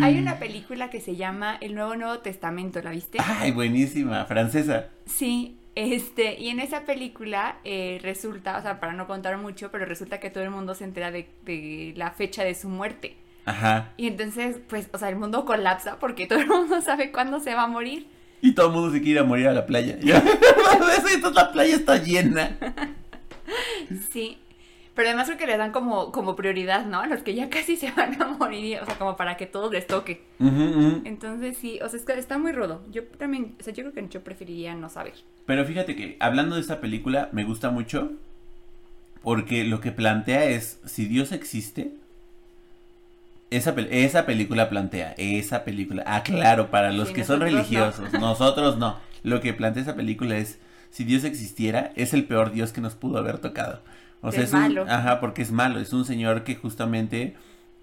Speaker 3: Hay una película que se llama El Nuevo Nuevo Testamento, ¿la viste?
Speaker 2: Ay, buenísima, francesa.
Speaker 3: Sí, este, y en esa película eh, resulta, o sea, para no contar mucho, pero resulta que todo el mundo se entera de, de la fecha de su muerte.
Speaker 2: Ajá.
Speaker 3: Y entonces, pues, o sea, el mundo colapsa porque *laughs* todo el mundo sabe cuándo se va a morir.
Speaker 2: Y todo el mundo se quiere ir a morir a la playa. *laughs* *laughs* La playa está llena.
Speaker 3: Sí. Pero además creo que le dan como, como prioridad, ¿no? A los que ya casi se van a morir, o sea, como para que todos les toque. Entonces sí, o sea, es que está muy rudo. Yo también, o sea, yo creo que yo preferiría no saber.
Speaker 2: Pero fíjate que hablando de esta película me gusta mucho porque lo que plantea es si Dios existe esa, pel- esa película plantea esa película ah claro para los
Speaker 3: Sí,
Speaker 2: que son
Speaker 3: no.
Speaker 2: religiosos *laughs* nosotros no lo que plantea esa película es si Dios existiera es el peor Dios que nos pudo haber tocado o sea
Speaker 3: Es
Speaker 2: es, un-
Speaker 3: malo.
Speaker 2: ajá porque es malo es un señor que justamente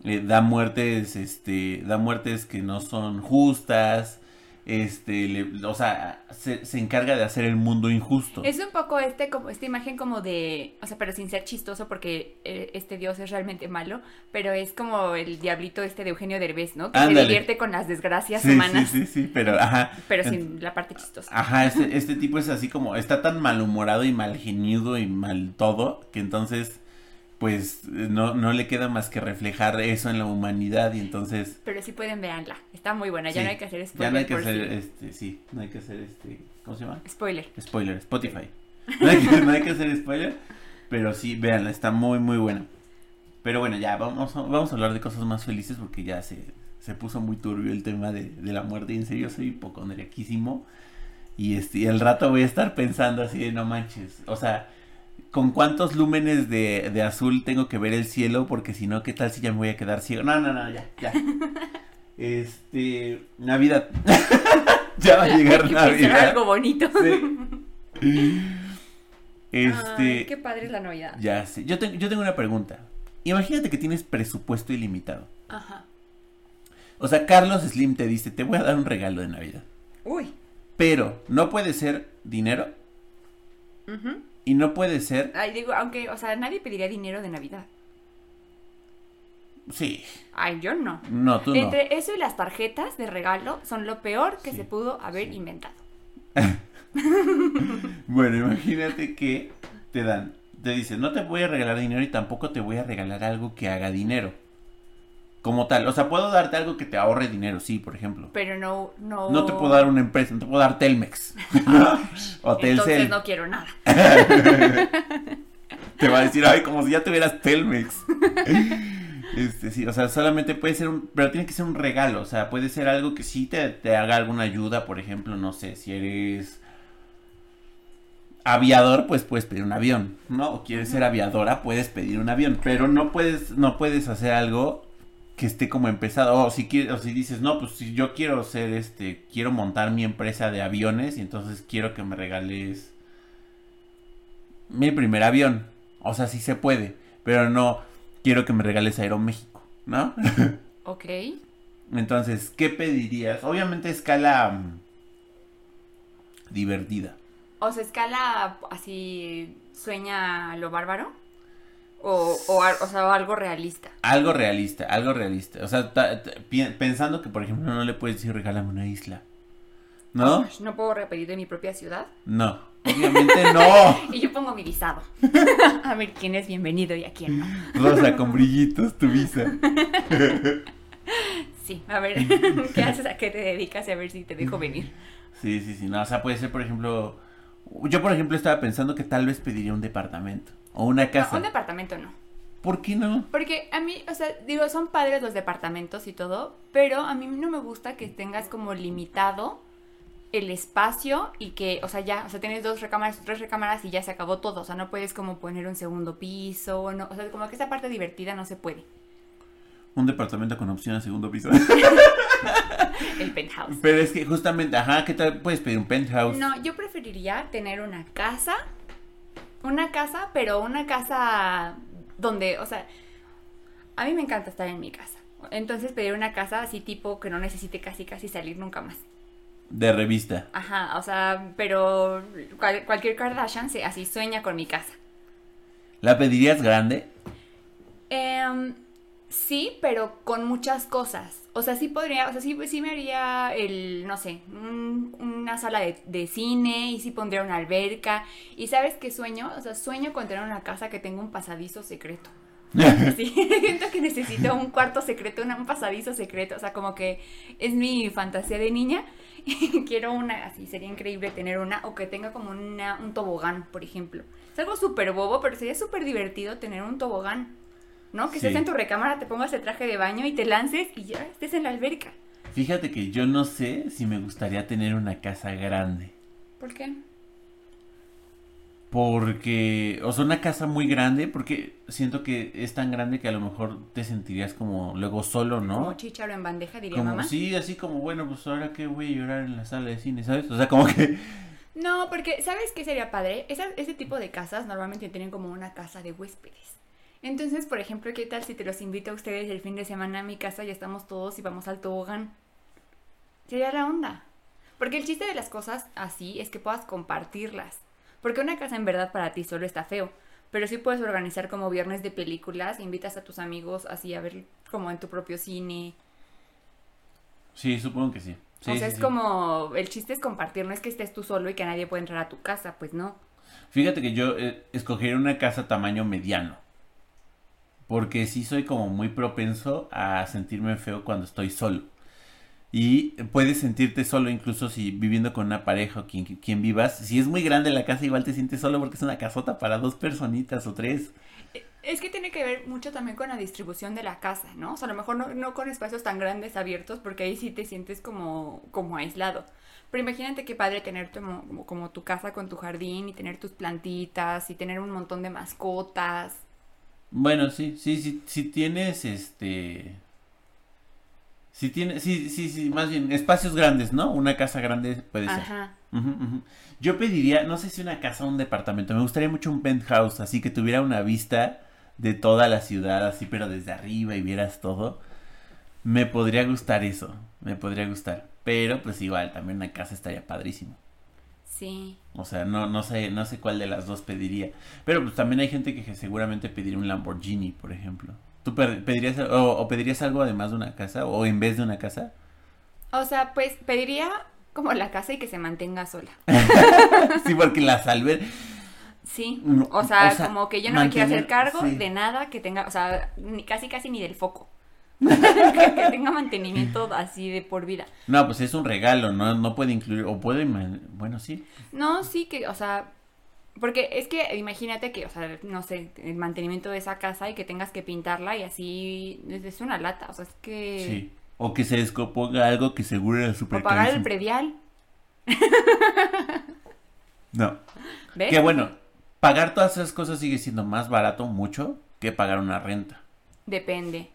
Speaker 2: eh, da muertes este da muertes que no son justas este le- o sea se, se encarga de hacer el mundo injusto
Speaker 3: Es un poco este, como, esta imagen como de, o sea, pero sin ser chistoso porque eh, este dios es realmente malo, pero es como el diablito este de Eugenio Derbez, ¿no? Que
Speaker 2: Ándale.
Speaker 3: se divierte con las desgracias
Speaker 2: sí,
Speaker 3: humanas,
Speaker 2: sí sí sí pero ajá
Speaker 3: pero sin la parte chistosa.
Speaker 2: Ajá, este, este tipo es así como, está tan malhumorado y mal geniudo y mal todo, que entonces, pues, no, no le queda más que reflejar eso en la humanidad y entonces...
Speaker 3: Pero sí pueden verla, está muy buena, ya
Speaker 2: sí,
Speaker 3: no hay que hacer spoiler
Speaker 2: Ya no hay que hacer,
Speaker 3: si-
Speaker 2: este, sí, no hay que hacer, este, ¿cómo se llama?
Speaker 3: Spoiler.
Speaker 2: Spoiler, Spotify. No hay que, no hay que *laughs* hacer spoiler, pero sí, véanla, está muy, muy buena. Pero bueno, ya, vamos, a- vamos a hablar de cosas más felices porque ya se, se puso muy turbio el tema de, de la muerte. Y en serio, soy hipocondriaquísimo. Y este, y el rato voy a estar pensando así de no manches. O sea, ¿con cuántos lúmenes de, de azul tengo que ver el cielo? Porque si no, ¿qué tal si ya me voy a quedar ciego? No, no, no, ya, ya. *laughs* Este, Navidad. *laughs* ya va a llegar *laughs*
Speaker 3: Hay que
Speaker 2: Navidad.
Speaker 3: algo bonito.
Speaker 2: Sí. Este,
Speaker 3: Ay, qué padre es la Navidad.
Speaker 2: ya sé. Yo, tengo yo tengo una pregunta. Imagínate que tienes presupuesto ilimitado.
Speaker 3: Ajá.
Speaker 2: O sea, Carlos Slim te dice, te voy a dar un regalo de Navidad.
Speaker 3: Uy.
Speaker 2: Pero no puede ser dinero
Speaker 3: Ujú.
Speaker 2: Y no puede ser...
Speaker 3: Ay, digo, aunque, o sea, nadie pediría dinero de Navidad.
Speaker 2: Sí.
Speaker 3: Ay, yo no.
Speaker 2: No, tú no.
Speaker 3: Entre eso y las tarjetas de regalo son lo peor que
Speaker 2: Sí,
Speaker 3: se pudo haber
Speaker 2: sí.
Speaker 3: inventado. *laughs*
Speaker 2: Bueno, imagínate que te dan, te dicen, no te voy a regalar dinero y tampoco te voy a regalar algo que haga dinero. Como tal, o sea, puedo darte algo que te ahorre dinero, sí, por ejemplo.
Speaker 3: Pero no, no.
Speaker 2: No te puedo dar una empresa, no te puedo dar Telmex. *laughs* o
Speaker 3: Entonces
Speaker 2: Telcel.
Speaker 3: no quiero nada. *laughs*
Speaker 2: Te va a decir, ay, como si ya tuvieras Telmex. *laughs* Este, sí, o sea, solamente puede ser un, pero tiene que ser un regalo, o sea, puede ser algo que sí te, te haga alguna ayuda, por ejemplo, no sé, si eres aviador, pues puedes pedir un avión, ¿no? O quieres ser aviadora, puedes pedir un avión, pero no puedes, no puedes hacer algo que esté como empezado, o si quieres, o si dices, no, pues si yo quiero ser, este, quiero montar mi empresa de aviones y entonces quiero que me regales mi primer avión, o sea, sí se puede, pero no quiero que me regales Aeroméxico, ¿no? *laughs*
Speaker 3: Ok.
Speaker 2: Entonces, ¿qué pedirías? Obviamente escala mm, divertida.
Speaker 3: O sea, escala así, sueña lo bárbaro. O, o, o sea, algo realista.
Speaker 2: Algo realista, algo realista. O sea, ta- ta- pi- pensando que, por ejemplo, no le puedes decir regálame una isla. ¿No?
Speaker 3: No puedo repetir de mi propia ciudad.
Speaker 2: No. Obviamente no. *laughs*
Speaker 3: Y yo pongo mi visado. *laughs* a ver quién es bienvenido y a quién no.
Speaker 2: Rosa con brillitos, tu visa. *laughs*
Speaker 3: Sí, a ver, ¿qué haces? ¿A qué te dedicas? Y a ver si te dejo venir.
Speaker 2: Sí, sí, sí. No, o sea, puede ser, por ejemplo. Yo, por ejemplo, estaba pensando que tal vez pediría un departamento. O una
Speaker 3: No,
Speaker 2: casa.
Speaker 3: un departamento no.
Speaker 2: ¿Por qué no?
Speaker 3: Porque a mí, o sea, digo, son padres los departamentos y todo, pero a mí no me gusta que tengas como limitado el espacio y que, o sea, ya, o sea, tienes dos recámaras, tres recámaras y ya se acabó todo, o sea, no puedes como poner un segundo piso, no, o sea, como que esa parte divertida no se puede.
Speaker 2: Un departamento con opción a segundo piso. *laughs*
Speaker 3: El penthouse.
Speaker 2: Pero es que justamente, ajá, ¿qué tal? Puedes pedir un penthouse.
Speaker 3: No, yo preferiría tener una casa, una casa, pero una casa donde, o sea, a mí me encanta estar en mi casa. Entonces pedir una casa así tipo que no necesite casi casi salir nunca más.
Speaker 2: De revista.
Speaker 3: Ajá, o sea, pero cual- cualquier Kardashian se, así sueña con mi casa.
Speaker 2: ¿La pedirías grande?
Speaker 3: Em, sí, pero con muchas cosas. O sea, sí podría, o sea, sí, sí me haría el, no sé, un- una sala de, de cine y sí pondría una alberca. Y sabes qué sueño? O sea, sueño con tener una casa que tenga un pasadizo secreto. *laughs* *laughs* Sí, siento que necesito un cuarto secreto, un pasadizo secreto. O sea, como que es mi fantasía de niña. *laughs* Y quiero una, así sería increíble tener una, o que tenga como una, un tobogán, por ejemplo. Es algo súper bobo, pero sería súper divertido tener un tobogán. ¿No? Que
Speaker 2: Sí.
Speaker 3: estés en tu recámara, te pongas el traje de baño y te lances y ya estés en la alberca.
Speaker 2: Fíjate que yo no sé si me gustaría tener una casa grande.
Speaker 3: ¿Por qué?
Speaker 2: Porque, o sea, una casa muy grande, porque siento que es tan grande que a lo mejor te sentirías como luego solo, ¿no?
Speaker 3: Como chícharo en bandeja, diría
Speaker 2: Como,
Speaker 3: mamá.
Speaker 2: sí, así como, bueno, pues ahora que voy a llorar en la sala de cine, ¿sabes? O sea, como que...
Speaker 3: No, porque ¿sabes qué sería padre? Esa- ese tipo de casas normalmente tienen como una casa de huéspedes. Entonces, por ejemplo, ¿qué tal si te los invito a ustedes el fin de semana a mi casa y estamos todos y vamos al tobogán? Sería la onda. Porque el chiste de las cosas así es que puedas compartirlas. Porque una casa en verdad para ti solo está feo. Pero sí puedes organizar como viernes de películas, invitas a tus amigos así a ver como en tu propio cine.
Speaker 2: Sí, supongo que sí. Sí,
Speaker 3: o sea,
Speaker 2: sí,
Speaker 3: es
Speaker 2: sí.
Speaker 3: como, el chiste es compartir, no es que estés tú solo y que nadie puede entrar a tu casa, pues no.
Speaker 2: Fíjate que yo eh, escogería una casa tamaño mediano. Porque sí soy como muy propenso a sentirme feo cuando estoy solo. Y puedes sentirte solo incluso si viviendo con una pareja o quien, vivas. Si es muy grande la casa igual te sientes solo porque es una casota para dos personitas o tres.
Speaker 3: Es que tiene que ver mucho también con la distribución de la casa, ¿no? O sea, a lo mejor no, no con espacios tan grandes abiertos, porque ahí sí te sientes como, como aislado. Pero imagínate qué padre tener como, como tu casa con tu jardín y tener tus plantitas y tener un montón de mascotas.
Speaker 2: Bueno, sí, sí, sí, si tienes este... Si tienes, sí, sí, sí, más bien espacios grandes, ¿no? Una casa grande puede ser.
Speaker 3: Ajá.
Speaker 2: Yo pediría, no sé si una casa o un departamento, me gustaría mucho un penthouse, así que tuviera una vista de toda la ciudad, así, pero desde arriba y vieras todo. Me podría gustar eso, me podría gustar. Pero pues igual, también una casa estaría padrísimo.
Speaker 3: Sí.
Speaker 2: O sea, no, no sé, no sé cuál de las dos pediría. Pero pues también hay gente que seguramente pediría un Lamborghini, por ejemplo. ¿Tú pe- pedirías o, o pedirías algo además de una casa o en vez de una casa?
Speaker 3: O sea, pues pediría como la casa y que se mantenga sola. *laughs*
Speaker 2: sí, porque la salve.
Speaker 3: Sí.
Speaker 2: No,
Speaker 3: O sea,
Speaker 2: o sea,
Speaker 3: como que yo no me quiero hacer cargo
Speaker 2: sí.
Speaker 3: de nada que tenga, o sea, ni, casi casi ni del foco. Que, *laughs* que tenga mantenimiento así de por vida.
Speaker 2: No, pues es un regalo, no, no puede incluir, o puede, bueno, sí.
Speaker 3: No, sí que, o sea, porque es que imagínate que, o sea, no sé, el mantenimiento de esa casa y que tengas que pintarla y así es una lata, o sea, es que...
Speaker 2: Sí. O que se descomponga algo que seguro era
Speaker 3: O
Speaker 2: súper
Speaker 3: pagar el predial,
Speaker 2: No.
Speaker 3: ¿ves?
Speaker 2: Que bueno, pagar todas esas cosas sigue siendo más barato mucho que pagar una renta.
Speaker 3: Depende.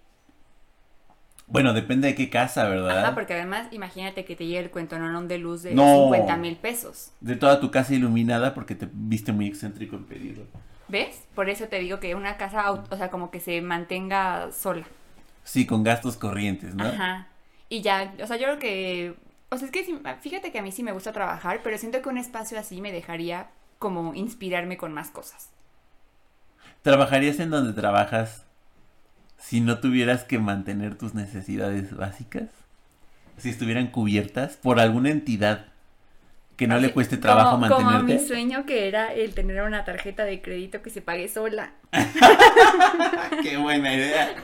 Speaker 2: Bueno, depende de qué casa, ¿verdad?
Speaker 3: Ajá, porque además imagínate que te llegue el cuentonón de luz de
Speaker 2: No.
Speaker 3: 50 mil pesos.
Speaker 2: De toda tu casa iluminada porque te viste muy excéntrico en pedirlo.
Speaker 3: ¿Ves? Por eso te digo que una casa, o sea, como que se mantenga sola.
Speaker 2: Sí, con gastos corrientes, ¿no?
Speaker 3: Ajá. Y ya, o sea, yo creo que, o sea, es que fíjate que a mí sí me gusta trabajar, pero siento que un espacio así me dejaría como inspirarme con más cosas.
Speaker 2: ¿Trabajarías en donde trabajas si no tuvieras que mantener tus necesidades básicas? Si estuvieran cubiertas por alguna entidad que no le cueste trabajo
Speaker 3: como, Como mi
Speaker 2: mantenerte.
Speaker 3: sueño que era el tener una tarjeta de crédito que se pague sola. *laughs*
Speaker 2: ¡Qué buena idea!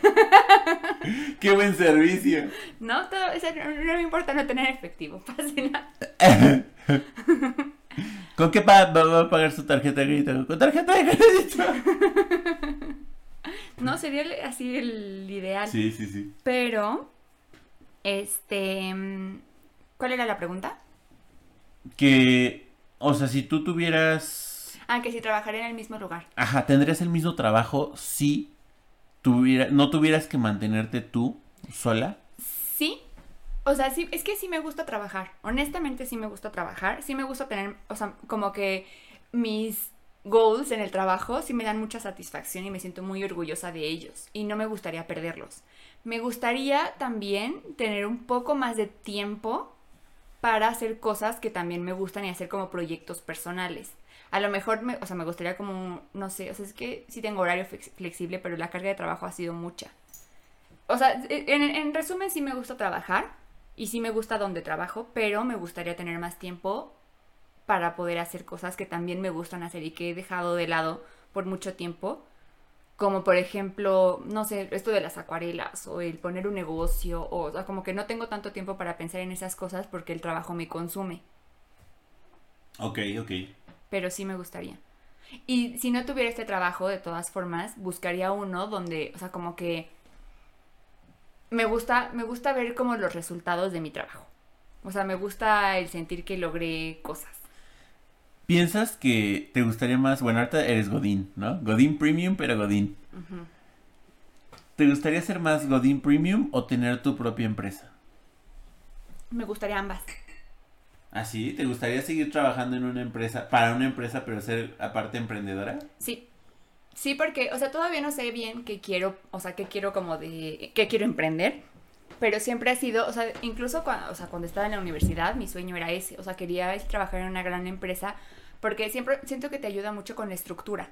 Speaker 2: ¡Qué buen servicio!
Speaker 3: No, todo, o sea, no, no me importa no tener efectivo, *laughs* pase nada.
Speaker 2: ¿Con qué va a pagar su tarjeta de crédito? ¿Con tarjeta de crédito? *laughs*
Speaker 3: No, sería así el ideal.
Speaker 2: Sí, sí, sí.
Speaker 3: Pero, este, ¿cuál era la pregunta?
Speaker 2: Que, o sea, si tú tuvieras...
Speaker 3: Ah, que si trabajaría en el mismo lugar.
Speaker 2: Ajá, ¿tendrías el mismo trabajo si tuviera, no tuvieras que mantenerte tú sola?
Speaker 3: Sí. O sea, sí, es que sí me gusta trabajar. Honestamente sí me gusta trabajar. Sí me gusta tener, o sea, como que mis goals en el trabajo sí me dan mucha satisfacción y me siento muy orgullosa de ellos. Y no me gustaría perderlos. Me gustaría también tener un poco más de tiempo para hacer cosas que también me gustan y hacer como proyectos personales. A lo mejor, me, o sea, me gustaría como, no sé, o sea, es que sí tengo horario flex- flexible, pero la carga de trabajo ha sido mucha. O sea, en, en resumen sí me gusta trabajar y sí me gusta donde trabajo, pero me gustaría tener más tiempo para poder hacer cosas que también me gustan hacer y que he dejado de lado por mucho tiempo, como por ejemplo, no sé, esto de las acuarelas o el poner un negocio, o, o sea, como que no tengo tanto tiempo para pensar en esas cosas porque el trabajo me consume,
Speaker 2: Ok, ok.
Speaker 3: pero sí me gustaría. Y si no tuviera este trabajo, de todas formas, buscaría uno donde, o sea, como que me gusta, me gusta ver como los resultados de mi trabajo. O sea, me gusta el sentir que logré cosas.
Speaker 2: ¿Piensas que te gustaría más? Bueno, ahorita eres Godín, ¿no? Godín Premium, pero Godín. ¿Te gustaría ser más Godín Premium o tener tu propia empresa?
Speaker 3: Me gustaría ambas.
Speaker 2: ¿Así? ¿Te gustaría seguir trabajando en una empresa, para una empresa, pero ser aparte emprendedora?
Speaker 3: Sí. Sí, porque, o sea, todavía no sé bien qué quiero, o sea, qué quiero como de, qué quiero emprender, pero siempre ha sido, o sea, incluso cuando, o sea, cuando estaba en la universidad, mi sueño era ese, o sea, quería trabajar en una gran empresa, porque siempre siento que te ayuda mucho con la estructura,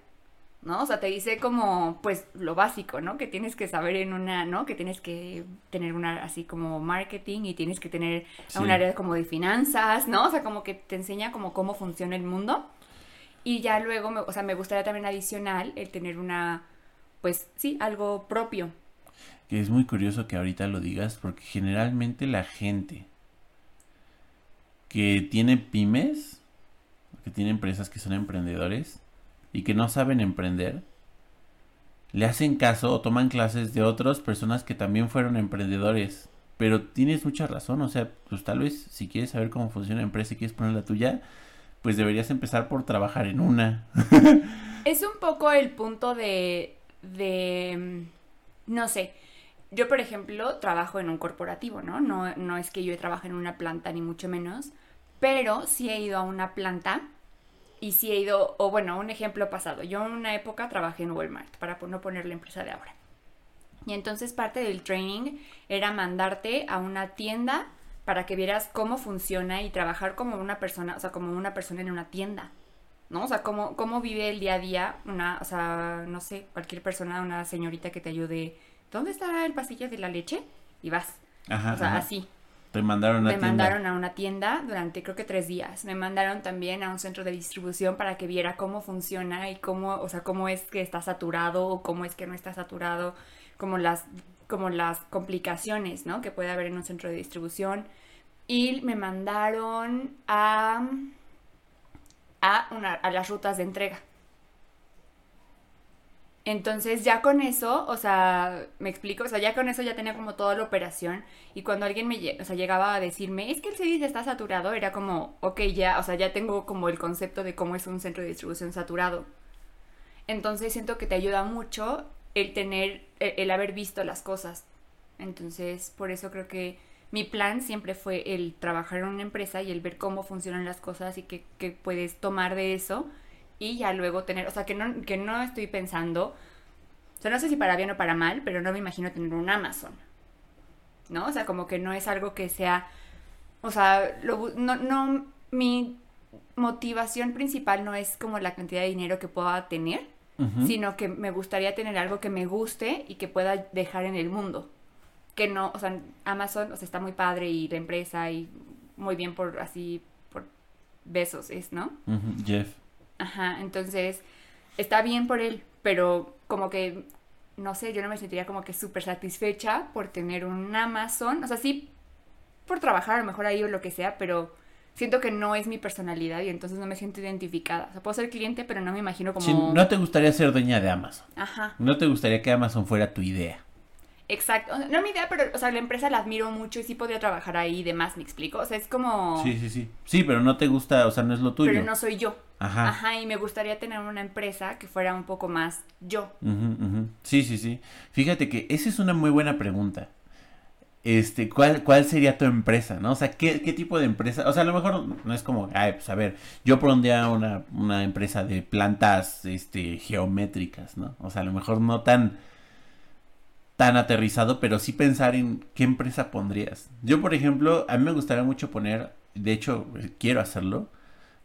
Speaker 3: ¿no? O sea, te dice como, pues, lo básico, ¿no? Que tienes que saber en una, ¿no? Que tienes que tener una, así como marketing y tienes que tener
Speaker 2: Sí.
Speaker 3: un área como de finanzas, ¿no? O sea, como que te enseña como cómo funciona el mundo. Y ya luego, me, o sea, me gustaría también adicional el tener una, pues sí, algo propio.
Speaker 2: Que es muy curioso que ahorita lo digas porque generalmente la gente que tiene pymes, que tiene empresas que son emprendedores y que no saben emprender, le hacen caso o toman clases de otras personas que también fueron emprendedores. Pero tienes mucha razón, o sea, pues tal vez si quieres saber cómo funciona una empresa y quieres poner la tuya, pues deberías empezar por trabajar en una. *laughs*
Speaker 3: Es un poco el punto de, de, mm, no sé, yo por ejemplo trabajo en un corporativo, ¿no? No, no es que yo trabaje en una planta ni mucho menos, pero sí he ido a una planta y sí he ido, o bueno, un ejemplo pasado, yo en una época trabajé en Walmart, para no poner la empresa de ahora. Y entonces parte del training era mandarte a una tienda para que vieras cómo funciona y trabajar como una persona, o sea, como una persona en una tienda. ¿no? O sea, cómo, cómo vive el día a día una, o sea, no sé, cualquier persona, una señorita que te ayude. ¿Dónde está el pasillo de la leche? Y vas.
Speaker 2: Ajá.
Speaker 3: o sea,
Speaker 2: ajá.
Speaker 3: así.
Speaker 2: Te mandaron a
Speaker 3: Me
Speaker 2: tienda.
Speaker 3: mandaron a una tienda durante creo que tres días. Me mandaron también a un centro de distribución para que viera cómo funciona y cómo, o sea, cómo es que está saturado o cómo es que no está saturado, como las, como las complicaciones, ¿no? Que puede haber en un centro de distribución. Y me mandaron a, a, una, a las rutas de entrega. Entonces ya con eso, o sea, me explico, o sea, ya con eso ya tenía como toda la operación y cuando alguien me llegaba a decirme, es que el servicio está saturado, era como, ok, ya, o sea, ya tengo como el concepto de cómo es un centro de distribución saturado. Entonces siento que te ayuda mucho el tener, el, el haber visto las cosas. Entonces, por eso creo que mi plan siempre fue el trabajar en una empresa y el ver cómo funcionan las cosas y que puedes tomar de eso y ya luego tener, o sea, que no, que no estoy pensando, o sea, no sé si para bien o para mal, pero no me imagino tener un Amazon, ¿no? O sea, como que no es algo que sea, o sea, lo no, no, mi motivación principal no es como la cantidad de dinero que pueda tener, sino que me gustaría tener algo que me guste y que pueda dejar en el mundo. Que no, o sea, Amazon, o sea, está muy padre y la empresa y muy bien por así, por besos es, ¿no?
Speaker 2: Jeff.
Speaker 3: Ajá, entonces está bien por él, pero como que, no sé, yo no me sentiría como que súper satisfecha por tener un Amazon, o sea, sí por trabajar a lo mejor ahí o lo que sea, pero siento que no es mi personalidad y entonces no me siento identificada. O sea, puedo ser cliente, pero no me imagino como...
Speaker 2: Sí, no te gustaría ser dueña de Amazon.
Speaker 3: Ajá,
Speaker 2: No te gustaría que Amazon fuera tu idea.
Speaker 3: Exacto. No mi idea, pero, o sea, la empresa la admiro mucho y sí podría trabajar ahí y demás, ¿me explico? O sea, es como...
Speaker 2: Sí, sí, sí. Sí, pero no te gusta, o sea, no es lo tuyo.
Speaker 3: Pero no soy yo.
Speaker 2: Ajá.
Speaker 3: Ajá, y me gustaría tener una empresa que fuera un poco más yo.
Speaker 2: Ujú, ujú. Sí, sí, sí. Fíjate que esa es una muy buena pregunta. Este, ¿cuál, cuál sería tu empresa, no? O sea, ¿qué, qué tipo de empresa? O sea, a lo mejor no es como, ay, pues a ver, yo pondría una, una empresa de plantas, este, geométricas, ¿no? O sea, a lo mejor no tan, tan aterrizado, pero sí pensar en qué empresa pondrías. Yo, por ejemplo, a mí me gustaría mucho poner, de hecho, eh, quiero hacerlo,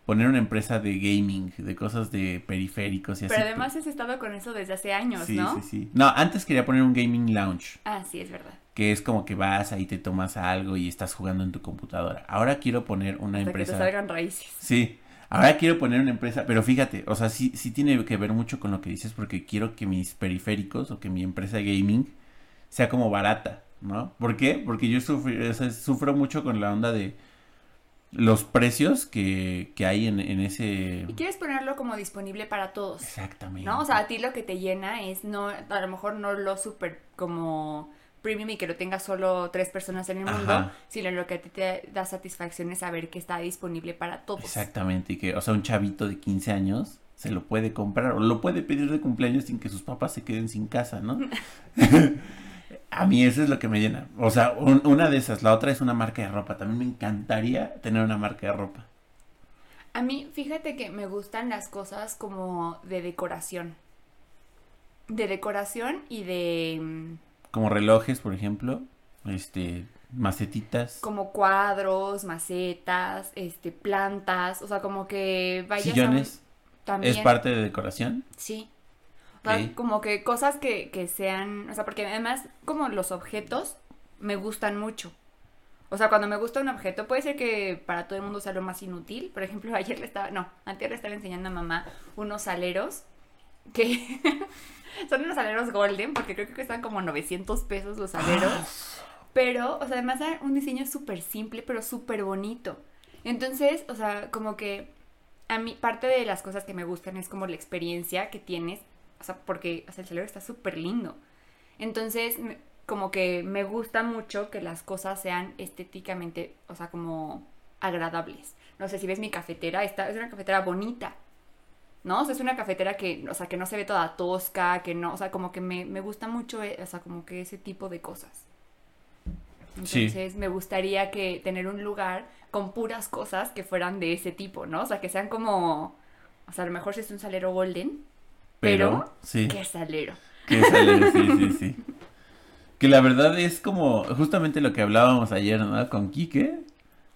Speaker 2: poner una empresa de gaming, de cosas de periféricos y así.
Speaker 3: Pero además has estado con eso desde hace años,
Speaker 2: Sí,
Speaker 3: ¿no?
Speaker 2: sí, sí. No, antes quería poner un gaming lounge,
Speaker 3: Ah, sí, es verdad.
Speaker 2: que es como que vas ahí te tomas algo y estás jugando en tu computadora. Ahora quiero poner una
Speaker 3: Hasta que te
Speaker 2: empresa.
Speaker 3: salgan raíces.
Speaker 2: Sí. Ahora quiero poner una empresa, pero fíjate, o sea, sí, sí tiene que ver mucho con lo que dices porque quiero que mis periféricos o que mi empresa gaming sea como barata, ¿no? ¿Por qué? Porque yo sufro, o sea, sufro mucho con la onda de los precios que, que hay en, en ese...
Speaker 3: Y quieres ponerlo como disponible para todos.
Speaker 2: Exactamente.
Speaker 3: ¿No? O sea, a ti lo que te llena es no, a lo mejor no lo súper como premium y que lo tenga solo tres personas en el mundo, sino lo que a ti te da satisfacción es saber que está disponible para todos.
Speaker 2: Exactamente, y que, o sea, un chavito de 15 años se lo puede comprar o lo puede pedir de cumpleaños sin que sus papás se queden sin casa, ¿no? *laughs* A mí eso es lo que me llena. O sea, un- una de esas, la otra es una marca de ropa. También me encantaría tener una marca de ropa.
Speaker 3: A mí, fíjate que me gustan las cosas como de decoración. De decoración y de mm,
Speaker 2: Como relojes, por ejemplo, este, macetitas,
Speaker 3: como cuadros, macetas, este, plantas, o sea, como que vayas a
Speaker 2: sillones.
Speaker 3: también.
Speaker 2: ¿Es parte de decoración?
Speaker 3: Sí. Como que cosas que, que sean, o sea, porque además como los objetos me gustan mucho. O sea, cuando me gusta un objeto, puede ser que para todo el mundo sea lo más inútil. Por ejemplo, *laughs* ayer le estaba, no, antes le estaba enseñando a mamá unos aleros que *laughs* son unos aleros golden, porque creo que cuestan como 900 pesos los aleros. Pero, o sea, además era un diseño súper simple, pero súper bonito. Entonces, o sea, como que a mí parte de las cosas que me gustan es como la experiencia que tienes, o sea, porque o sea, el salero está súper lindo. Entonces, como que me gusta mucho que las cosas sean estéticamente, o sea, como agradables. No sé si ves mi cafetera, esta es una cafetera bonita. ¿No? O sea, es una cafetera que, o sea, que no se ve toda tosca, que no, o sea, como que me, me gusta mucho, eh, o sea, como que ese tipo de cosas.
Speaker 2: Sí.
Speaker 3: Entonces, me gustaría que tener un lugar con puras cosas que fueran de ese tipo, ¿no? O sea, que sean como, o sea, a lo mejor si es un salero golden,
Speaker 2: Pero, sí.
Speaker 3: ¿qué salero?
Speaker 2: Que sale, sí, sí, *laughs* sí. Que la verdad es como justamente lo que hablábamos ayer, ¿no? Con Quique.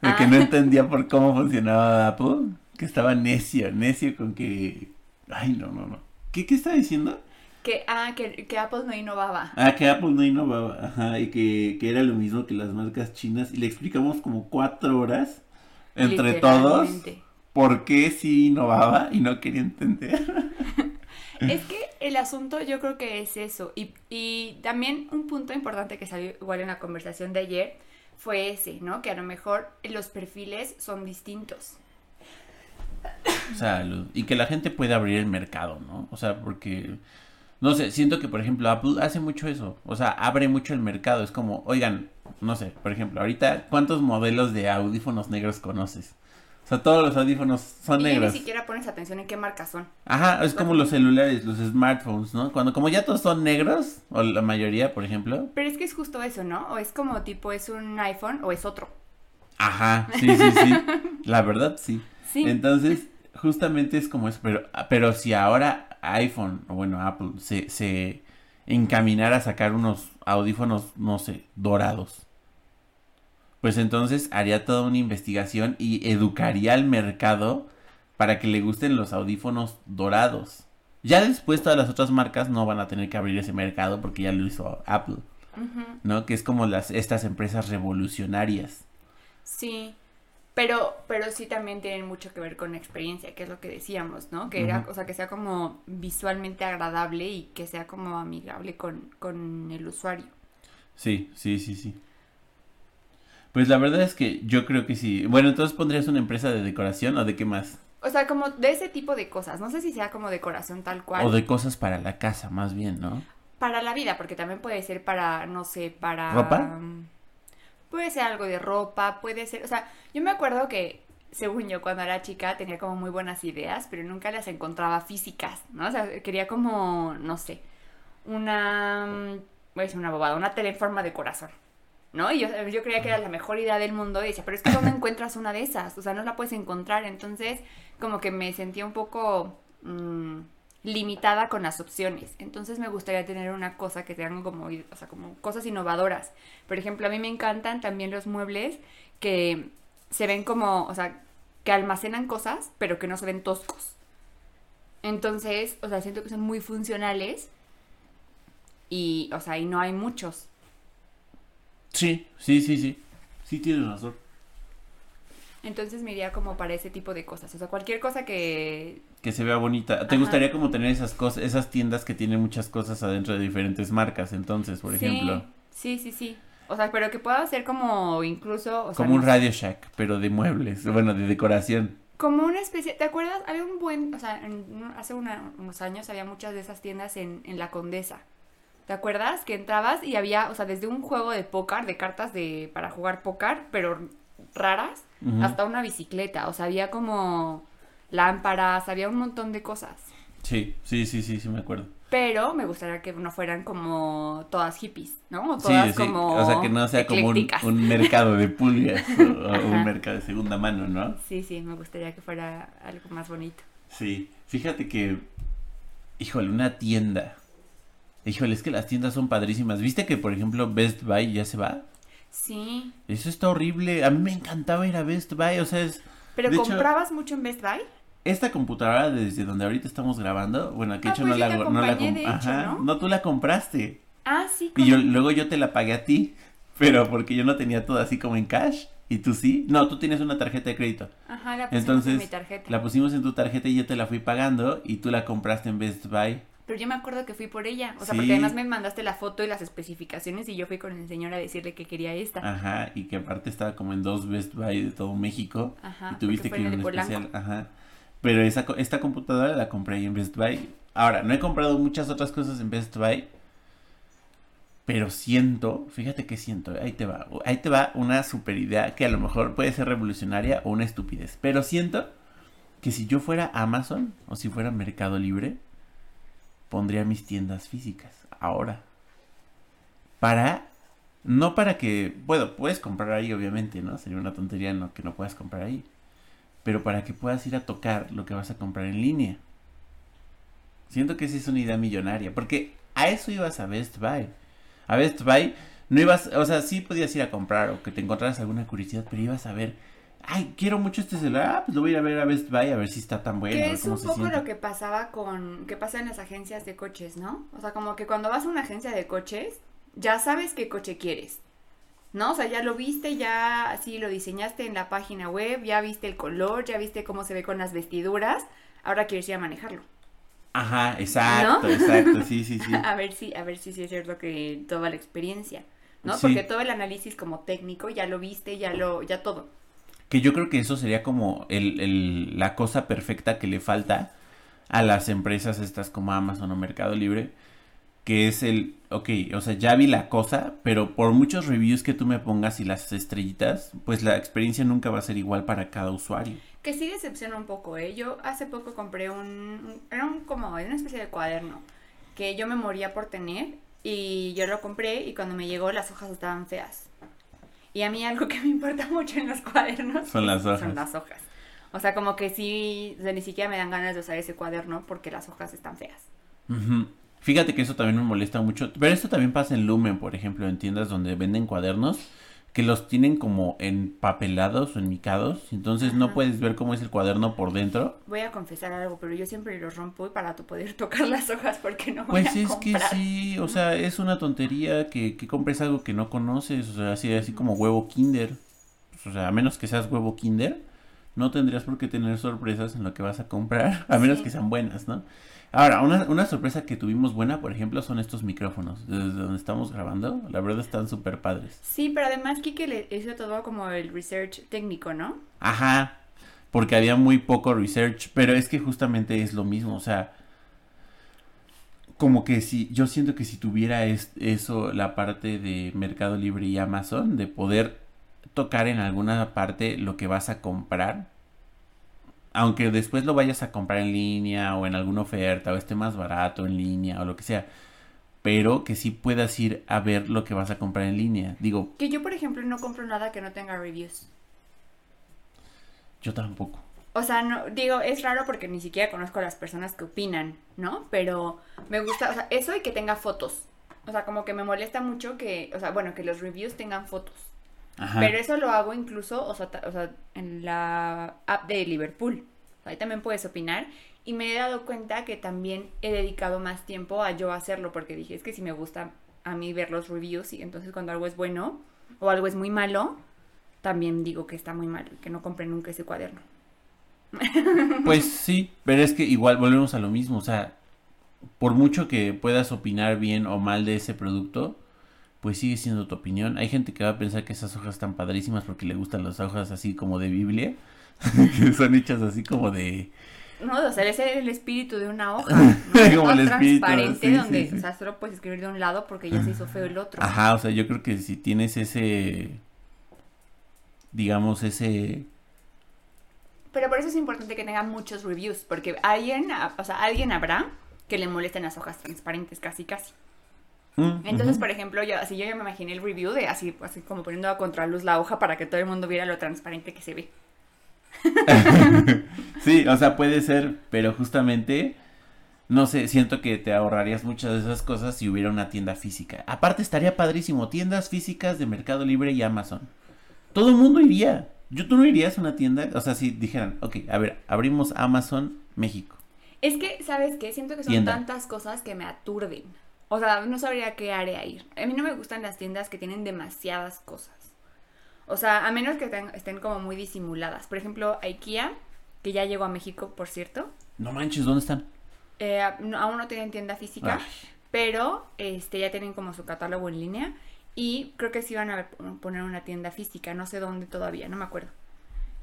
Speaker 2: De que
Speaker 3: Ah.
Speaker 2: no entendía por cómo funcionaba Apple. Que estaba necio, necio con que... Ay, no, no, no. ¿Qué, qué estaba diciendo?
Speaker 3: Que, ah, que, que Apple no innovaba.
Speaker 2: Ah, que Apple no innovaba. Ajá, y que, que era lo mismo que las marcas chinas. Y le explicamos como cuatro horas entre todos por qué sí innovaba y no quería entender.
Speaker 3: Es que el asunto yo creo que es eso. Y, y también un punto importante que salió igual en la conversación de ayer fue ese, ¿no? Que a lo mejor los perfiles son distintos.
Speaker 2: Salud. Y que la gente puede abrir el mercado, ¿no? O sea, porque, no sé, siento que, por ejemplo, Apple hace mucho eso. O sea, abre mucho el mercado. Es como, oigan, no sé, por ejemplo, ahorita, ¿cuántos modelos de audífonos negros conoces? O sea, todos los audífonos son
Speaker 3: y
Speaker 2: negros.
Speaker 3: ni siquiera pones atención en qué marcas son.
Speaker 2: Ajá, es como los celulares, los smartphones, ¿no? Cuando como ya todos son negros, o la mayoría, por ejemplo.
Speaker 3: Pero es que es justo eso, ¿no? O es como tipo, es un iPhone o es otro.
Speaker 2: Ajá, sí, sí, sí. *laughs* La verdad, sí.
Speaker 3: Sí.
Speaker 2: Entonces, justamente es como eso, pero, pero si ahora iPhone, o bueno, Apple, se, se encaminara a sacar unos audífonos, no sé, dorados, pues entonces haría toda una investigación y educaría al mercado para que le gusten los audífonos dorados. Ya después todas las otras marcas no van a tener que abrir ese mercado porque ya lo hizo Apple. ¿no? Que es como las estas empresas revolucionarias.
Speaker 3: Sí, pero, pero sí también tienen mucho que ver con experiencia, que es lo que decíamos, ¿no? Que era, o sea, que sea como visualmente agradable y que sea como amigable con, con el usuario.
Speaker 2: Sí, sí, sí, sí. Pues la verdad es que yo creo que sí. Bueno, entonces pondrías una empresa de decoración o de qué más?
Speaker 3: O sea, como de ese tipo de cosas. No sé si sea como decoración tal cual.
Speaker 2: O de cosas para la casa, más bien, ¿no?
Speaker 3: Para la vida, porque también puede ser para, no sé, para...
Speaker 2: ¿Ropa?
Speaker 3: Puede ser algo de ropa, puede ser... O sea, yo me acuerdo que, según yo, cuando era chica tenía como muy buenas ideas, pero nunca las encontraba físicas, ¿no? O sea, quería como, no sé, una... mm, Voy a decir una bobada, una tele en forma de corazón. ¿No? Y yo, yo creía que era la mejor idea del mundo y decía, pero es que ¿dónde encuentras una de esas? O sea, no la puedes encontrar. Entonces, como que me sentía un poco mm, limitada con las opciones. Entonces me gustaría tener una cosa que tengan como, o sea, como cosas innovadoras. Por ejemplo, a mí me encantan también los muebles que se ven como, o sea, que almacenan cosas, pero que no se ven toscos. Entonces, o sea, siento que son muy funcionales y, o sea, y no hay muchos.
Speaker 2: Sí, sí, sí, sí. Sí tienes razón.
Speaker 3: Entonces me iría como para ese tipo de cosas. O sea, cualquier cosa que...
Speaker 2: Que se vea bonita. ¿Te
Speaker 3: Ajá.
Speaker 2: gustaría como tener esas cosas, esas tiendas que tienen muchas cosas adentro de diferentes marcas, entonces, por
Speaker 3: Sí,
Speaker 2: ejemplo?
Speaker 3: Sí, sí, sí. O sea, pero que pueda ser como incluso... O sea,
Speaker 2: Como un
Speaker 3: no
Speaker 2: Radio Shack, pero de muebles, bueno, de decoración.
Speaker 3: Como una especie... ¿Te acuerdas? Había un buen... O sea, en- hace una- unos años había muchas de esas tiendas en, en La Condesa. ¿Te acuerdas? Que entrabas y había, o sea, desde un juego de póker, de cartas de para jugar póker, pero raras, hasta una bicicleta. O sea, había como lámparas, había un montón de cosas.
Speaker 2: Sí, sí, sí, sí, sí me acuerdo.
Speaker 3: Pero me gustaría que no fueran como todas hippies, ¿no? O
Speaker 2: Sí,
Speaker 3: todas
Speaker 2: sí,
Speaker 3: como
Speaker 2: o sea, que no sea como un, mercado de pulgas *laughs* o, o un mercado de segunda mano, ¿no?
Speaker 3: Sí, sí, me gustaría que fuera algo más bonito.
Speaker 2: Sí, fíjate que, híjole, una tienda. Híjole, es que las tiendas son padrísimas. ¿Viste que, por ejemplo, Best Buy ya se va?
Speaker 3: Sí.
Speaker 2: Eso está horrible. A mí me encantaba ir a Best Buy. O sea, es
Speaker 3: ¿Pero
Speaker 2: De hecho-
Speaker 3: comprabas mucho en Best Buy?
Speaker 2: esta computadora desde donde ahorita estamos grabando. Bueno, que
Speaker 3: Ah,
Speaker 2: hecho
Speaker 3: pues
Speaker 2: no
Speaker 3: yo
Speaker 2: la, no la
Speaker 3: hecho, ¿no?
Speaker 2: tú la compraste.
Speaker 3: Ah, sí.
Speaker 2: Y yo, luego yo te la pagué a ti. Pero porque yo no tenía todo así como en cash. Y tú sí. No, tú tienes una tarjeta de crédito.
Speaker 3: Ajá, la pusimos
Speaker 2: Entonces,
Speaker 3: en mi tarjeta.
Speaker 2: La pusimos en tu tarjeta y yo te la fui pagando. Y tú la compraste en Best Buy.
Speaker 3: Pero yo me acuerdo que fui por ella. O sea,
Speaker 2: Sí.
Speaker 3: porque además me mandaste la foto y las especificaciones y yo fui con el señor a decirle que quería esta.
Speaker 2: Ajá, y que aparte estaba como en dos Best Buy de todo México.
Speaker 3: Ajá,
Speaker 2: y tuviste que ir a un especial. Ajá. Pero esa, esta computadora la compré ahí en Best Buy. Ahora, no he comprado muchas otras cosas en Best Buy. Pero siento, fíjate que siento, ahí te va. Ahí te va una super idea que a lo mejor puede ser revolucionaria o una estupidez. Pero siento que si yo fuera Amazon o si fuera Mercado Libre, pondría mis tiendas físicas ahora. Para no para que, bueno, puedes comprar ahí obviamente, ¿no? Sería una tontería que no puedas comprar ahí. Pero para que puedas ir a tocar lo que vas a comprar en línea. Siento que esa es una idea millonaria, porque a eso ibas a Best Buy. A Best Buy no ibas, o sea, sí podías ir a comprar o que te encontraras alguna curiosidad, pero ibas a ver, ay, quiero mucho este celular, ah, pues lo voy a ir a ver a Best Buy a ver si está tan bueno,
Speaker 3: que es
Speaker 2: cómo
Speaker 3: un
Speaker 2: se
Speaker 3: poco
Speaker 2: siente.
Speaker 3: lo que pasaba con, que pasa en las agencias de coches, ¿no? O sea, como que cuando vas a una agencia de coches, ya sabes qué coche quieres, ¿no? O sea, ya lo viste, ya así lo diseñaste en la página web, ya viste el color, ya viste cómo se ve con las vestiduras, ahora quieres ir a manejarlo.
Speaker 2: Ajá, exacto, exacto, sí, sí, sí. *laughs*
Speaker 3: A ver si, a ver si sí es cierto que toda la experiencia, ¿no?
Speaker 2: Sí.
Speaker 3: Porque todo el análisis como técnico ya lo viste, ya lo, ya todo.
Speaker 2: Que yo creo que eso sería como el, el- la cosa perfecta que le falta a las empresas estas como Amazon o Mercado Libre. Que es el, ok, o sea, ya vi la cosa, pero por muchos reviews que tú me pongas y las estrellitas, pues la experiencia nunca va a ser igual para cada usuario.
Speaker 3: Que sí decepciona un poco, ¿eh? Yo hace poco compré un, era un como, una especie de cuaderno que yo me moría por tener y yo lo compré y cuando me llegó las hojas estaban feas. Y a mí algo que me importa *laughs* mucho en los cuadernos
Speaker 2: Son las hojas.
Speaker 3: son las hojas. O sea, como que sí, o sea, ni siquiera me dan ganas de usar ese cuaderno porque las hojas están feas.
Speaker 2: Fíjate que eso también me molesta mucho. Pero esto también pasa en Lumen, por ejemplo, en tiendas donde venden cuadernos que los tienen como empapelados o enmicados. Entonces no puedes ver cómo es el cuaderno por dentro.
Speaker 3: Voy a confesar algo, pero yo siempre los rompo para poder *laughs* tocar las hojas porque no voy
Speaker 2: Pues
Speaker 3: a
Speaker 2: es que sí, o sea, es una tontería que, que compres algo que no conoces, o sea, así, así como huevo kinder. Pues, o sea, a menos que seas huevo kinder, no tendrías por qué tener sorpresas en lo que vas a comprar, *laughs* a menos
Speaker 3: Sí.
Speaker 2: que sean buenas, ¿no? Ahora, una, una sorpresa que tuvimos buena, por ejemplo, son estos micrófonos. Desde donde estamos grabando, la verdad están súper padres.
Speaker 3: Sí, pero además Kike le hizo todo como el research técnico, ¿no?
Speaker 2: Ajá, porque había muy poco research, pero es que justamente es lo mismo, o sea, como que si, yo siento que si tuviera es- eso, la parte de Mercado Libre y Amazon, de poder tocar en alguna parte lo que vas a comprar, aunque después lo vayas a comprar en línea o en alguna oferta o esté más barato en línea o lo que sea, pero que sí puedas ir a ver lo que vas a comprar en línea. Digo,
Speaker 3: Que yo, por ejemplo, no compro nada que no tenga reviews.
Speaker 2: yo tampoco.
Speaker 3: O sea, no, digo, es raro porque ni siquiera conozco a las personas que opinan, ¿no? Pero me gusta, o sea, eso y que tenga fotos. O sea, como que me molesta mucho que, o sea, bueno, que los reviews tengan fotos.
Speaker 2: Ajá.
Speaker 3: Pero eso lo hago incluso, o sea, o sea, en la app de Liverpool. Ahí también puedes opinar. Y me he dado cuenta que también he dedicado más tiempo a yo hacerlo porque dije, es que si me gusta a mí ver los reviews y entonces cuando algo es bueno o algo es muy malo, también digo que está muy mal, que no compren nunca ese cuaderno. *laughs*
Speaker 2: Pues sí, pero es que igual volvemos a lo mismo, o sea, por mucho que puedas opinar bien o mal de ese producto, pues sigue siendo tu opinión. Hay gente que va a pensar que esas hojas están padrísimas porque le gustan las hojas así como de Biblia, *laughs* que son hechas así como de...
Speaker 3: No, o sea, ese es el espíritu de una hoja. *laughs* ¿no?
Speaker 2: Como el espíritu,
Speaker 3: transparente
Speaker 2: sí,
Speaker 3: donde,
Speaker 2: sí, sí.
Speaker 3: o sea, solo puedes escribir de un lado porque ya se hizo feo el otro.
Speaker 2: Ajá, o sea, yo creo que si tienes ese, digamos, ese...
Speaker 3: Pero por eso es importante que tengan muchos reviews, porque alguien, o sea, alguien habrá que le molesten las hojas transparentes casi casi.
Speaker 2: Mm,
Speaker 3: Entonces, por ejemplo, yo así yo ya me imaginé el review de así, así como poniendo a contraluz la hoja para que todo el mundo viera lo transparente que se ve. *laughs*
Speaker 2: Sí, o sea, puede ser, pero justamente, no sé, siento que te ahorrarías muchas de esas cosas si hubiera una tienda física. Aparte, estaría padrísimo, tiendas físicas de Mercado Libre y Amazon. Todo el mundo iría. Yo, ¿Tú no irías a una tienda? O sea, si dijeran, ok, a ver, abrimos Amazon México.
Speaker 3: Es que, ¿sabes qué? Siento que son
Speaker 2: Tienda.
Speaker 3: tantas cosas que me aturden. O sea, no sabría qué área ir. A mí no me gustan las tiendas que tienen demasiadas cosas. O sea, a menos que estén, estén como muy disimuladas. Por ejemplo, IKEA, que ya llegó a México, por cierto.
Speaker 2: No manches, ¿dónde están?
Speaker 3: eh, no- aún no tienen tienda física.
Speaker 2: Ay,
Speaker 3: pero este ya tienen como su catálogo en línea y creo que sí van a poner una tienda física, no sé dónde todavía, no me acuerdo.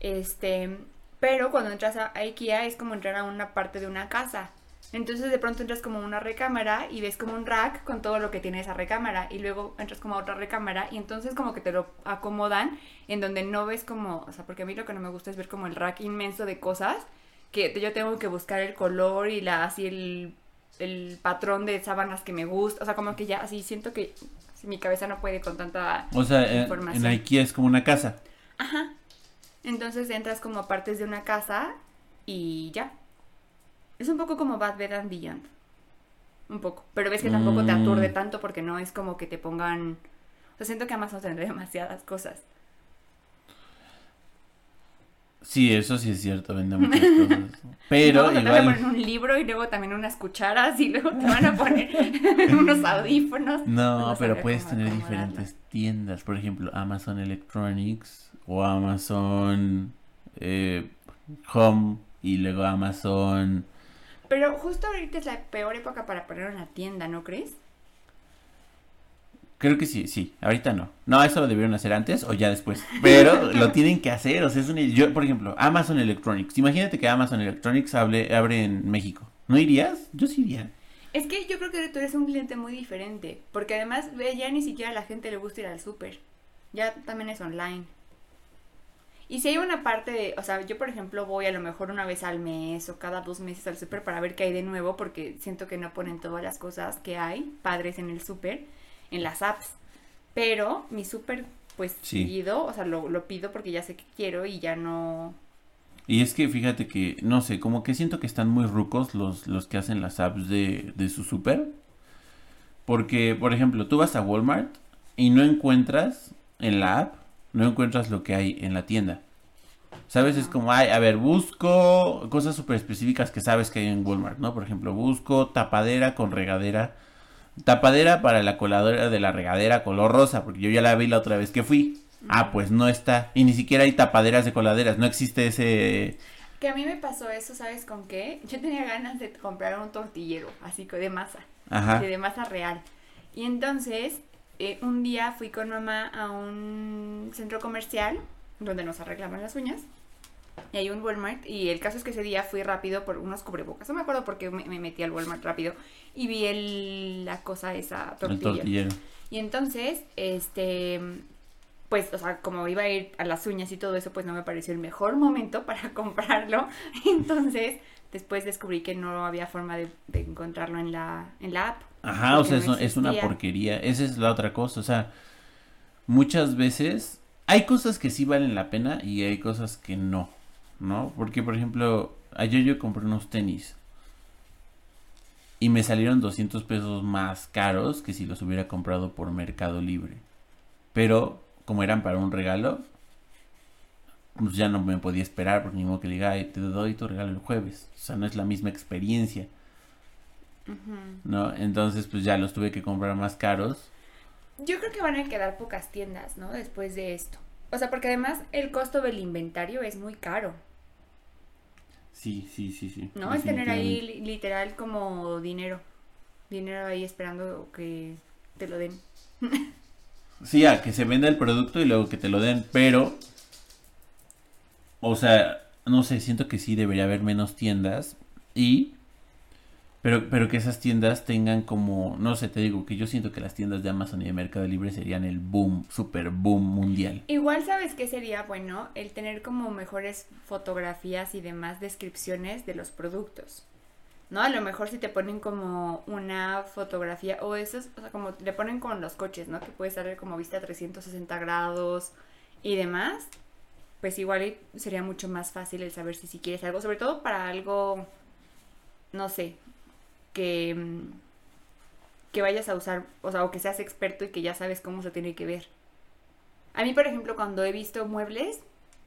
Speaker 3: Este, pero cuando entras a IKEA es como entrar a una parte de una casa. Entonces de pronto entras como una recámara y ves como un rack con todo lo que tiene esa recámara y luego entras como a otra recámara y entonces como que te lo acomodan en donde no ves como, o sea, porque a mí lo que no me gusta es ver como el rack inmenso de cosas que yo tengo que buscar el color y la así el, el patrón de sábanas que me gusta, o sea, como que ya así siento que mi cabeza no puede con tanta
Speaker 2: O sea, en,
Speaker 3: información.
Speaker 2: en IKEA es como una casa.
Speaker 3: Ajá. Entonces entras como a partes de una casa y ya. Es un poco como Bad Bed and Beyond. Un poco. Pero ves que tampoco te
Speaker 2: Mm.
Speaker 3: aturde tanto porque no es como que te pongan... O sea, siento que Amazon tendrá *laughs* demasiadas cosas.
Speaker 2: Sí, eso sí es cierto, vende muchas *laughs* cosas. Pero
Speaker 3: luego te van a
Speaker 2: igual...
Speaker 3: poner un libro y luego también unas cucharas y luego te van a poner *laughs* unos audífonos.
Speaker 2: No,
Speaker 3: No
Speaker 2: pero puedes tener diferentes tiendas, por ejemplo, Amazon Electronics o Amazon eh, Home y luego Amazon...
Speaker 3: Pero justo ahorita es la peor época para poner una tienda, ¿no crees?
Speaker 2: Creo que sí, sí, ahorita no. No, eso lo debieron hacer antes o ya después. Pero *laughs* lo tienen que hacer, o sea, es un... Yo, por ejemplo, Amazon Electronics. Imagínate que Amazon Electronics hable, abre en México. ¿No irías? Yo sí iría.
Speaker 3: Es que yo creo que tú eres un cliente muy diferente, porque además ya ni siquiera a la gente le gusta ir al súper, ya también es online. Y si hay una parte de, o sea, yo por ejemplo voy a lo mejor una vez al mes o cada dos meses al súper para ver qué hay de nuevo, porque siento que no ponen todas las cosas que hay padres en el súper, en las apps. Pero mi súper, pues
Speaker 2: Sí.
Speaker 3: seguido, o sea, lo, lo pido porque ya sé que quiero y ya no...
Speaker 2: Y es que fíjate que, no sé, como que siento que están muy rucos los, los que hacen las apps de, de su super. Porque, por ejemplo, tú vas a Walmart y no encuentras en la app, no encuentras lo que hay en la tienda. ¿Sabes? Es como, ay, a ver, busco cosas súper específicas que sabes que hay en Walmart, ¿no? Por ejemplo, busco tapadera con regadera. Tapadera para la coladora de la regadera color rosa, porque yo ya la vi la otra vez que fui. Ah, pues no está. Y ni siquiera hay tapaderas de coladeras. No existe ese.
Speaker 3: Que a mí me pasó eso, ¿sabes con qué? Yo tenía ganas de comprar un tortillero, así que de masa.
Speaker 2: Ajá.
Speaker 3: que de masa real. Y entonces, eh, un día fui con mamá a un centro comercial donde nos arreglaban las uñas. Y hay un Walmart. Y el caso es que ese día fui rápido por unos cubrebocas. No me acuerdo por qué me, me metí al Walmart rápido. Y vi el, la cosa esa, tortilla. Y entonces, este, pues, o sea, como iba a ir a las uñas y todo eso, pues no me pareció el mejor momento para *laughs* comprarlo. Entonces, después descubrí que no había forma de, de encontrarlo en la, en la app.
Speaker 2: Ajá, o sea,
Speaker 3: no
Speaker 2: es, una porquería. Esa es la otra cosa. O sea, muchas veces hay cosas que sí valen la pena y hay cosas que no. ¿No? Porque, por ejemplo, ayer yo compré unos tenis. Y me salieron 200 pesos más caros que si los hubiera comprado por Mercado Libre. Pero, como eran para un regalo, pues ya no me podía esperar, porque ni modo que le diga, "Ay, te doy tu regalo el jueves. O sea, no es la misma experiencia. ¿No? Entonces, pues ya los tuve que comprar más caros.
Speaker 3: Yo creo que van a quedar pocas tiendas, ¿no? Después de esto. O sea, porque además el costo del inventario es muy caro.
Speaker 2: Sí, sí, sí, sí.
Speaker 3: ¿No? Es tener ahí literal como dinero. Dinero ahí esperando que te lo den. *laughs*
Speaker 2: Sí, a que se venda el producto y luego que te lo den, pero... O sea, no sé, siento que sí debería haber menos tiendas y... Pero, pero que esas tiendas tengan como, no sé, te digo que yo siento que las tiendas de Amazon y de Mercado Libre serían el boom, super boom mundial.
Speaker 3: Igual sabes que sería bueno el tener como mejores fotografías y demás descripciones de los productos. ¿No? A lo mejor si te ponen como una fotografía o esos, o sea, como le ponen con los coches, ¿no? Que puede estar como vista a 360 grados y demás. Pues igual sería mucho más fácil el saber si, si quieres algo, sobre todo para algo, no sé, que, mm, que vayas a usar, o sea, o que seas experto y que ya sabes cómo se tiene que ver. A mí, por ejemplo, cuando he visto muebles,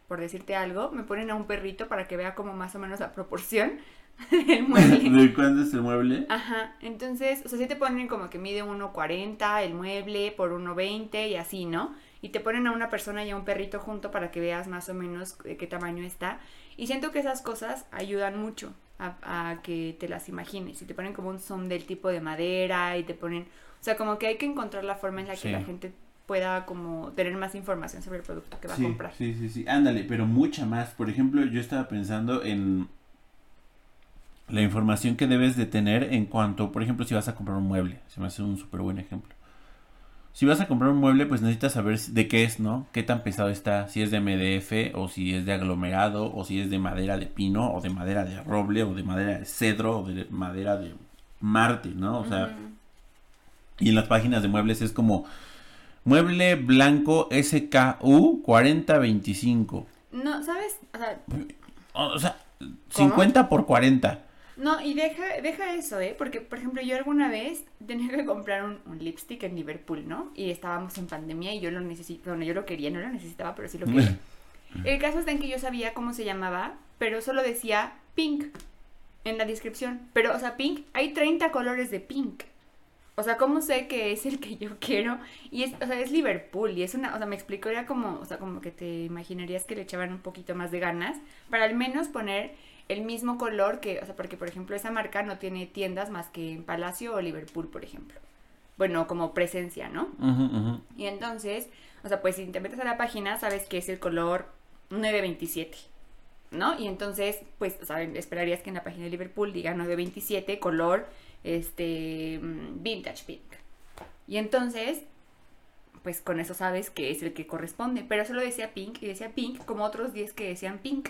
Speaker 3: por decirte algo, me ponen a un perrito para que vea como más o menos la proporción *laughs* del mueble. *laughs*
Speaker 2: ¿De cuándo es el mueble?
Speaker 3: Ajá, entonces, o sea, sí te ponen como que mide 1.40 el mueble por 1.20 y así, ¿no? Y te ponen a una persona y a un perrito junto para que veas más o menos de qué tamaño está. Y siento que esas cosas ayudan mucho a, a que te las imagines. Y te ponen como un zoom del tipo de madera y te ponen... O sea, como que hay que encontrar la forma en la que
Speaker 2: Sí.
Speaker 3: la gente pueda como tener más información sobre el producto que va
Speaker 2: sí,
Speaker 3: a comprar.
Speaker 2: Sí, sí, sí. Ándale, pero mucha más. Por ejemplo, yo estaba pensando en la información que debes de tener en cuanto, por ejemplo, si vas a comprar un mueble. Se me hace un súper buen ejemplo. Si vas a comprar un mueble, pues necesitas saber de qué es, ¿no? Qué tan pesado está. Si es de MDF, o si es de aglomerado, o si es de madera de pino, o de madera de roble, o de madera de cedro, o de madera de Marte, ¿no? O sea, y en las páginas de muebles es como mueble blanco SKU 4025.
Speaker 3: No, ¿sabes? O sea,
Speaker 2: O sea, 50 por 40.
Speaker 3: No, y deja, deja eso, ¿eh? Porque, por ejemplo, yo alguna vez tenía que comprar un, un lipstick en Liverpool, ¿no? Y estábamos en pandemia y yo lo necesito, bueno, yo lo quería, no lo necesitaba, pero sí lo quería. *laughs* El caso está en que yo sabía cómo se llamaba, pero solo decía pink en la descripción. Pero, o sea, pink, hay 30 colores de pink. O sea, ¿cómo sé que es el que yo quiero? Y es, o sea, es Liverpool y es una, o sea, me explicó, era como, o sea, como que te imaginarías que le echaban un poquito más de ganas para al menos poner el mismo color que, o sea, porque por ejemplo esa marca no tiene tiendas más que en Palacio o Liverpool, por ejemplo. Bueno, como presencia, ¿no? Y entonces, o sea, pues si te metes a la página, sabes que es el color 927, ¿no? Y entonces, pues, o sea, esperarías que en la página de Liverpool diga 927, color, este, mm, vintage pink. Y entonces, pues con eso sabes que es el que corresponde. Pero solo decía pink y decía pink como otros 10 que decían pink.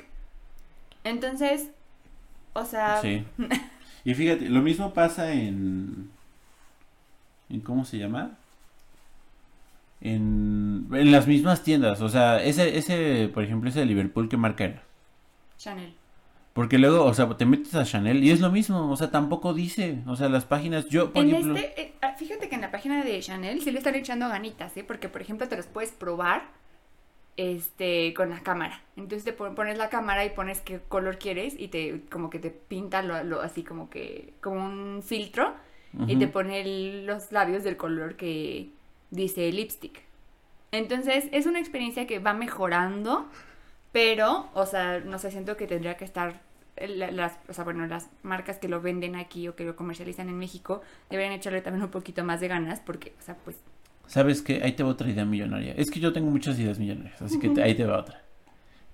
Speaker 3: Entonces, o sea,
Speaker 2: Sí. *laughs* Y fíjate, lo mismo pasa en. ¿En cómo se llama? En, en las mismas tiendas. O sea, ese, ese, por ejemplo, ese de Liverpool, ¿qué marca era?
Speaker 3: Chanel.
Speaker 2: Porque luego, o sea, te metes a Chanel y es lo mismo. O sea, tampoco dice. O sea, las páginas. Yo, por
Speaker 3: En
Speaker 2: ejemplo.
Speaker 3: este, eh, ah, fíjate que en la página de Chanel sí le están echando ganitas, ¿eh? Porque, por ejemplo, te los puedes probar este, con la cámara. Entonces te pon- pones la cámara y pones qué color quieres y te, como que te pinta lo, lo- así como que, como un filtro y te pone el- los labios del color que dice lipstick. Entonces, es una experiencia que va mejorando, pero, o sea, no sé, siento que tendría que estar eh, la- las, o sea, bueno, las marcas que lo venden aquí o que lo comercializan en México deberían echarle también un poquito más de ganas porque, o sea, pues,
Speaker 2: ¿Sabes qué? Ahí te va otra idea millonaria. Es que yo tengo muchas ideas millonarias, así que te- ahí te va otra.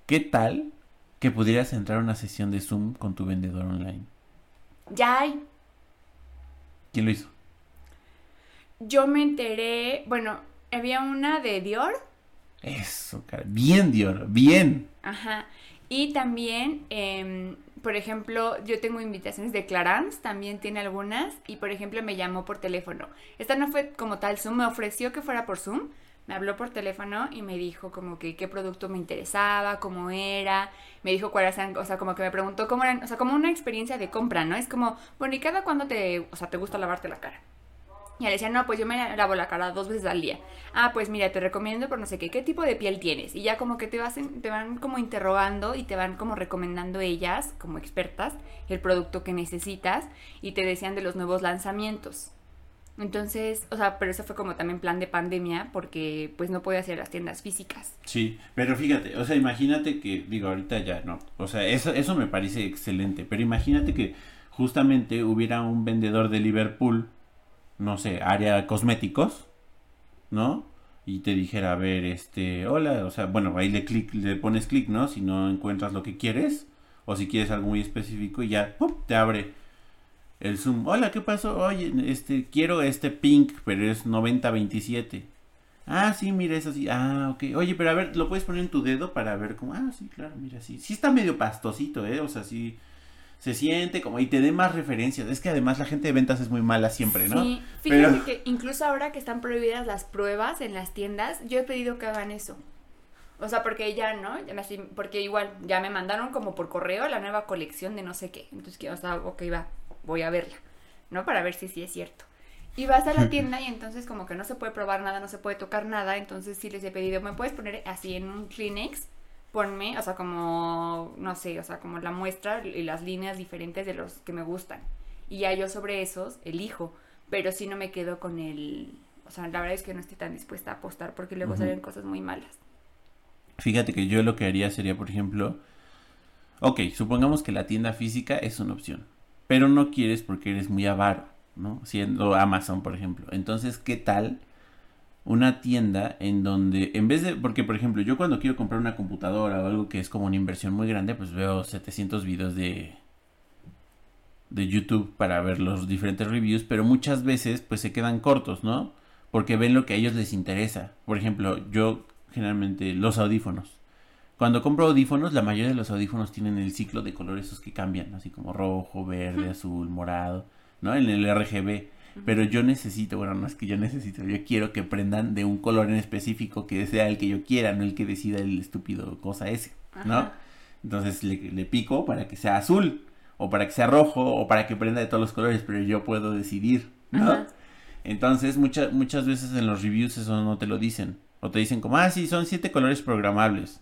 Speaker 2: ¿Qué tal que pudieras entrar a una sesión de Zoom con tu vendedor online?
Speaker 3: ya hay.
Speaker 2: ¿Quién lo hizo?
Speaker 3: Yo me enteré, bueno, había una de Dior,
Speaker 2: Eso, cara. Bien, Dior, bien.
Speaker 3: ajá, y también, em, por ejemplo, yo tengo invitaciones de Clarance, también tiene algunas, y por ejemplo me llamó por teléfono. Esta no fue como tal Zoom, me ofreció que fuera por Zoom, me habló por teléfono y me dijo como que qué producto me interesaba, cómo era, me dijo cuáles eran, o sea, como que me preguntó cómo eran, o sea, como una experiencia de compra, ¿no? Es como, bueno, ¿y cada cuándo te, o sea, te gusta lavarte la cara? Y le decía, no, pues yo me lavo la cara dos veces al día. Ah, pues mira, te recomiendo por no sé qué, ¿qué tipo de piel tienes? Y ya como que te, vas te van como interrogando y te van como recomendando ellas, como expertas, el producto que necesitas y te decían de los nuevos lanzamientos. Entonces, o sea, pero eso fue como también plan de pandemia porque pues no podía hacer las tiendas físicas.
Speaker 2: Sí, pero fíjate, o sea, imagínate que, digo, ahorita ya no, o sea, eso, eso me parece excelente, pero imagínate que justamente hubiera un vendedor de Liverpool, no sé, área cosméticos, ¿no? Y te dijera, a ver, este, hola, o sea, bueno, ahí le, pones clic, ¿no? Si no encuentras lo que quieres, o si quieres algo muy específico y ya, ¡pum! te abre el Zoom. Hola, ¿qué pasó? Oye, este, quiero este pink, pero es 9027. Ah, sí, mira, es así. Ah, ok. Oye, pero a ver, ¿lo puedes poner en tu dedo para ver cómo? Ah, sí, claro, mira, sí. Sí está medio pastosito, ¿eh? O sea, sí se siente como y te dé más referencias. Es que además la gente de ventas es muy mala siempre, ¿no?
Speaker 3: Sí, fíjate que incluso ahora que están prohibidas las pruebas en las tiendas, yo he pedido que hagan eso. O sea, porque ya, ¿no? Porque igual, ya me mandaron como por correo la nueva colección de no sé qué. Entonces, o sea, ok, va voy a verla, ¿no? Para ver si sí es cierto. Y vas a la tienda y entonces como que no se puede probar nada, no se puede tocar nada, entonces sí les he pedido, ¿me puedes poner así en un Kleenex? Ponme, o sea, como, no sé, o sea, como la muestra y las líneas diferentes de los que me gustan. Y ya yo sobre esos elijo, pero sí no me quedo con el... O sea, la verdad es que no estoy tan dispuesta a apostar porque luego salen cosas muy malas.
Speaker 2: Fíjate que yo lo que haría sería, por ejemplo, ok, supongamos que la tienda física es una opción pero no quieres porque eres muy avaro, ¿no? Siendo Amazon, por ejemplo. Entonces, ¿qué tal una tienda en donde, en vez de, porque por ejemplo, yo cuando quiero comprar una computadora o algo que es como una inversión muy grande, pues veo 700 videos de de YouTube para ver los diferentes reviews, pero muchas veces pues se quedan cortos, ¿no? Porque ven lo que a ellos les interesa. Por ejemplo, yo generalmente los audífonos. Cuando compro audífonos, la mayoría de los audífonos tienen el ciclo de colores esos que cambian, así como rojo, verde, azul, morado, ¿no? En el RGB. Pero yo necesito, bueno, no es que yo necesito, yo quiero que prendan de un color en específico que sea el que yo quiera, no el que decida el estúpido cosa ese, ¿no? Entonces le, le, pico para que sea azul, o para que sea rojo, o para que prenda de todos los colores, pero yo puedo decidir, ¿no? Entonces muchas muchas veces en los reviews eso no te lo dicen. O te dicen como, ah, sí, son siete colores programables.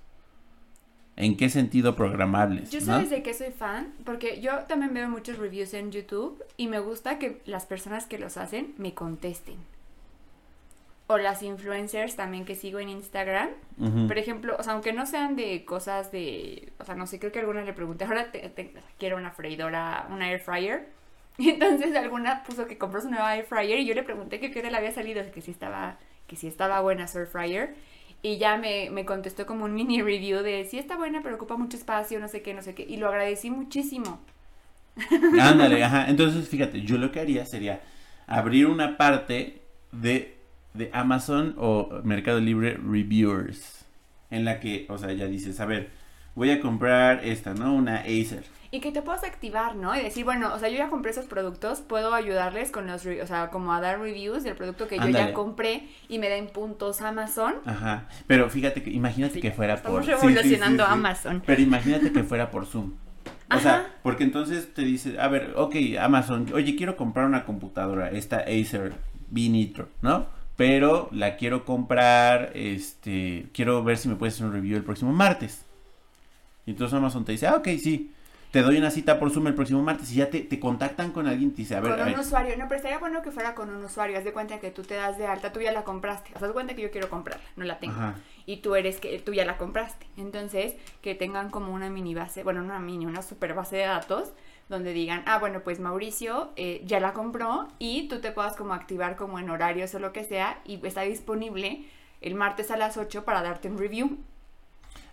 Speaker 2: ¿En qué sentido programables?
Speaker 3: Yo sabes de qué soy fan, porque yo también veo muchos reviews en YouTube y me gusta que las personas que los hacen me contesten. O las influencers también que sigo en Instagram. Por ejemplo, o sea, aunque no sean de cosas de, o sea, no sé, creo que alguna le pregunté, ahora te, quiero una freidora, una air fryer. Y *laughs* entonces alguna puso que compró su nueva air fryer y yo le pregunté que qué le había salido, que si estaba, que si estaba buena su air fryer. Y ya me, me, contestó como un mini *laughs* review de si está buena, pero ocupa mucho espacio, no sé qué, no sé qué. Y lo agradecí muchísimo. *laughs*
Speaker 2: Ándale, ajá. Entonces, fíjate, yo lo que haría sería abrir una parte de, de Amazon o Mercado Libre Reviewers. En la que, o sea, ya dices, a ver, voy a comprar esta, ¿no? Una Acer
Speaker 3: y que te puedas activar, ¿no? Y decir, bueno, o sea, yo ya compré esos productos, puedo ayudarles con los, o sea, como a dar reviews del producto que yo ya compré y me den puntos Amazon.
Speaker 2: Ajá, pero fíjate que, imagínate que fuera
Speaker 3: por... Estamos revolucionando Amazon.
Speaker 2: Pero imagínate que fuera por Zoom. O sea, porque entonces te dice, a ver, ok, Amazon, oye, quiero comprar una computadora, esta Acer B Nitro, ¿no? Pero la quiero comprar, este, quiero ver si me puedes hacer un review el próximo martes. Y entonces Amazon te dice, ah, ok, sí te doy una cita por Zoom el próximo martes y ya te, te contactan con alguien, te dice, a ver.
Speaker 3: Con un usuario, no, pero estaría bueno que fuera con un usuario, haz de cuenta que tú te das de alta, tú ya la compraste, haz de cuenta que yo quiero comprarla, no la tengo. Y tú eres que tú ya la compraste. Entonces, que tengan como una mini base, bueno, una mini, una super base de datos donde digan, ah, bueno, pues Mauricio eh, ya la compró y tú te puedas como activar como en horarios o lo que sea y está disponible el martes a las 8 para darte un review.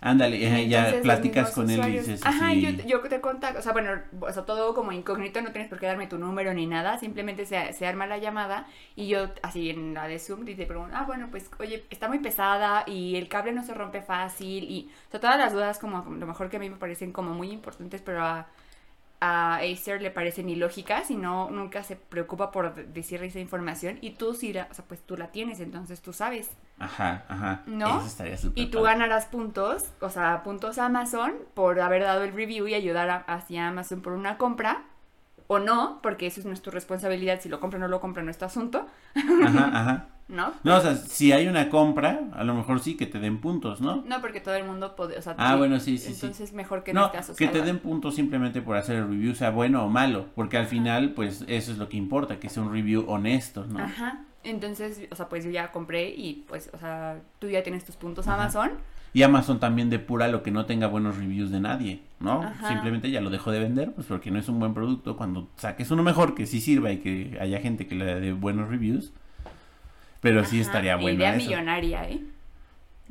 Speaker 2: Ándale, ya platicas con él y dices.
Speaker 3: Ajá, yo, yo, te contacto, o sea, bueno, o sea, todo como incógnito, no tienes por qué darme tu número ni nada, simplemente se, se arma la llamada y yo, así en la de Zoom, y te pregunto, ah, bueno, pues, oye, está muy pesada y el cable no se rompe fácil y, o sea, todas las dudas como lo mejor que a mí me parecen como muy importantes, pero a a Acer le parecen ilógicas y no nunca se preocupa por decirle esa información y tú sí, la, o sea, pues tú la tienes, entonces tú sabes.
Speaker 2: Ajá, ajá.
Speaker 3: ¿No? y tú ganarás puntos, o sea, puntos a Amazon por haber dado el review y ayudar a, hacia Amazon por una compra. o no, porque eso no es tu responsabilidad, si lo compra o no lo compra no es tu asunto,
Speaker 2: Ajá, *laughs* ajá.
Speaker 3: ¿no?
Speaker 2: No, o sea, si hay una compra, a lo mejor sí que te den puntos, ¿no?
Speaker 3: No, porque todo el mundo puede, o sea,
Speaker 2: Ah,
Speaker 3: sí,
Speaker 2: bueno, sí, sí, sí.
Speaker 3: entonces mejor que no,
Speaker 2: No,
Speaker 3: esté
Speaker 2: que te den puntos simplemente por hacer el review, sea bueno o malo, porque al final, pues, eso es lo que importa, que sea un review honesto, ¿no?
Speaker 3: Ajá. Entonces, o sea, pues yo ya compré y pues, o sea, tú ya tienes tus puntos
Speaker 2: Ajá.
Speaker 3: Amazon.
Speaker 2: Y Amazon también depura lo que no tenga buenos reviews de nadie, ¿no?
Speaker 3: Ajá.
Speaker 2: Simplemente ya lo dejó de vender, pues porque no es un buen producto. Cuando saques uno mejor, que sí sirva y que haya gente que le dé buenos reviews. Pero sí estaría bueno
Speaker 3: Idea
Speaker 2: eso.
Speaker 3: millonaria, ¿eh?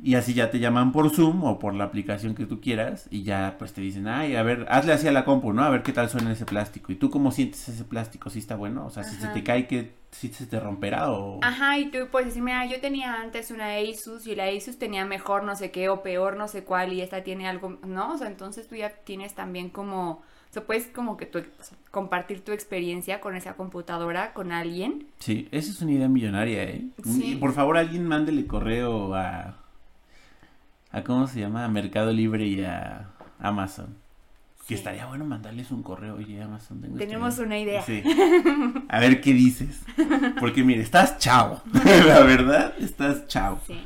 Speaker 2: Y así ya te llaman por Zoom o por la aplicación que tú quieras y ya pues te dicen, ay, a ver, hazle así a la compu, ¿no? A ver qué tal suena ese plástico. ¿Y tú cómo sientes ese plástico? ¿Sí está bueno? O sea, si se te cae, que si se te romperá o...
Speaker 3: Ajá, y tú puedes decir, mira, yo tenía antes una Asus y la Asus tenía mejor no sé qué o peor no sé cuál y esta tiene algo, ¿no? O sea, entonces tú ya tienes también como, o sea, puedes como que sea, compartir tu experiencia con esa computadora con alguien.
Speaker 2: Sí, esa es una idea millonaria, ¿eh?
Speaker 3: Sí.
Speaker 2: Por favor, alguien mándele correo a... a ¿Cómo se llama? A Mercado Libre y a Amazon. Que
Speaker 3: Sí.
Speaker 2: estaría bueno mandarles un correo. Oye, Amazon, tengo esta
Speaker 3: Tenemos
Speaker 2: idea".
Speaker 3: una idea.
Speaker 2: Sí. A ver qué dices. Porque mire, estás chavo. *laughs* La verdad, estás chavo.
Speaker 3: Sí.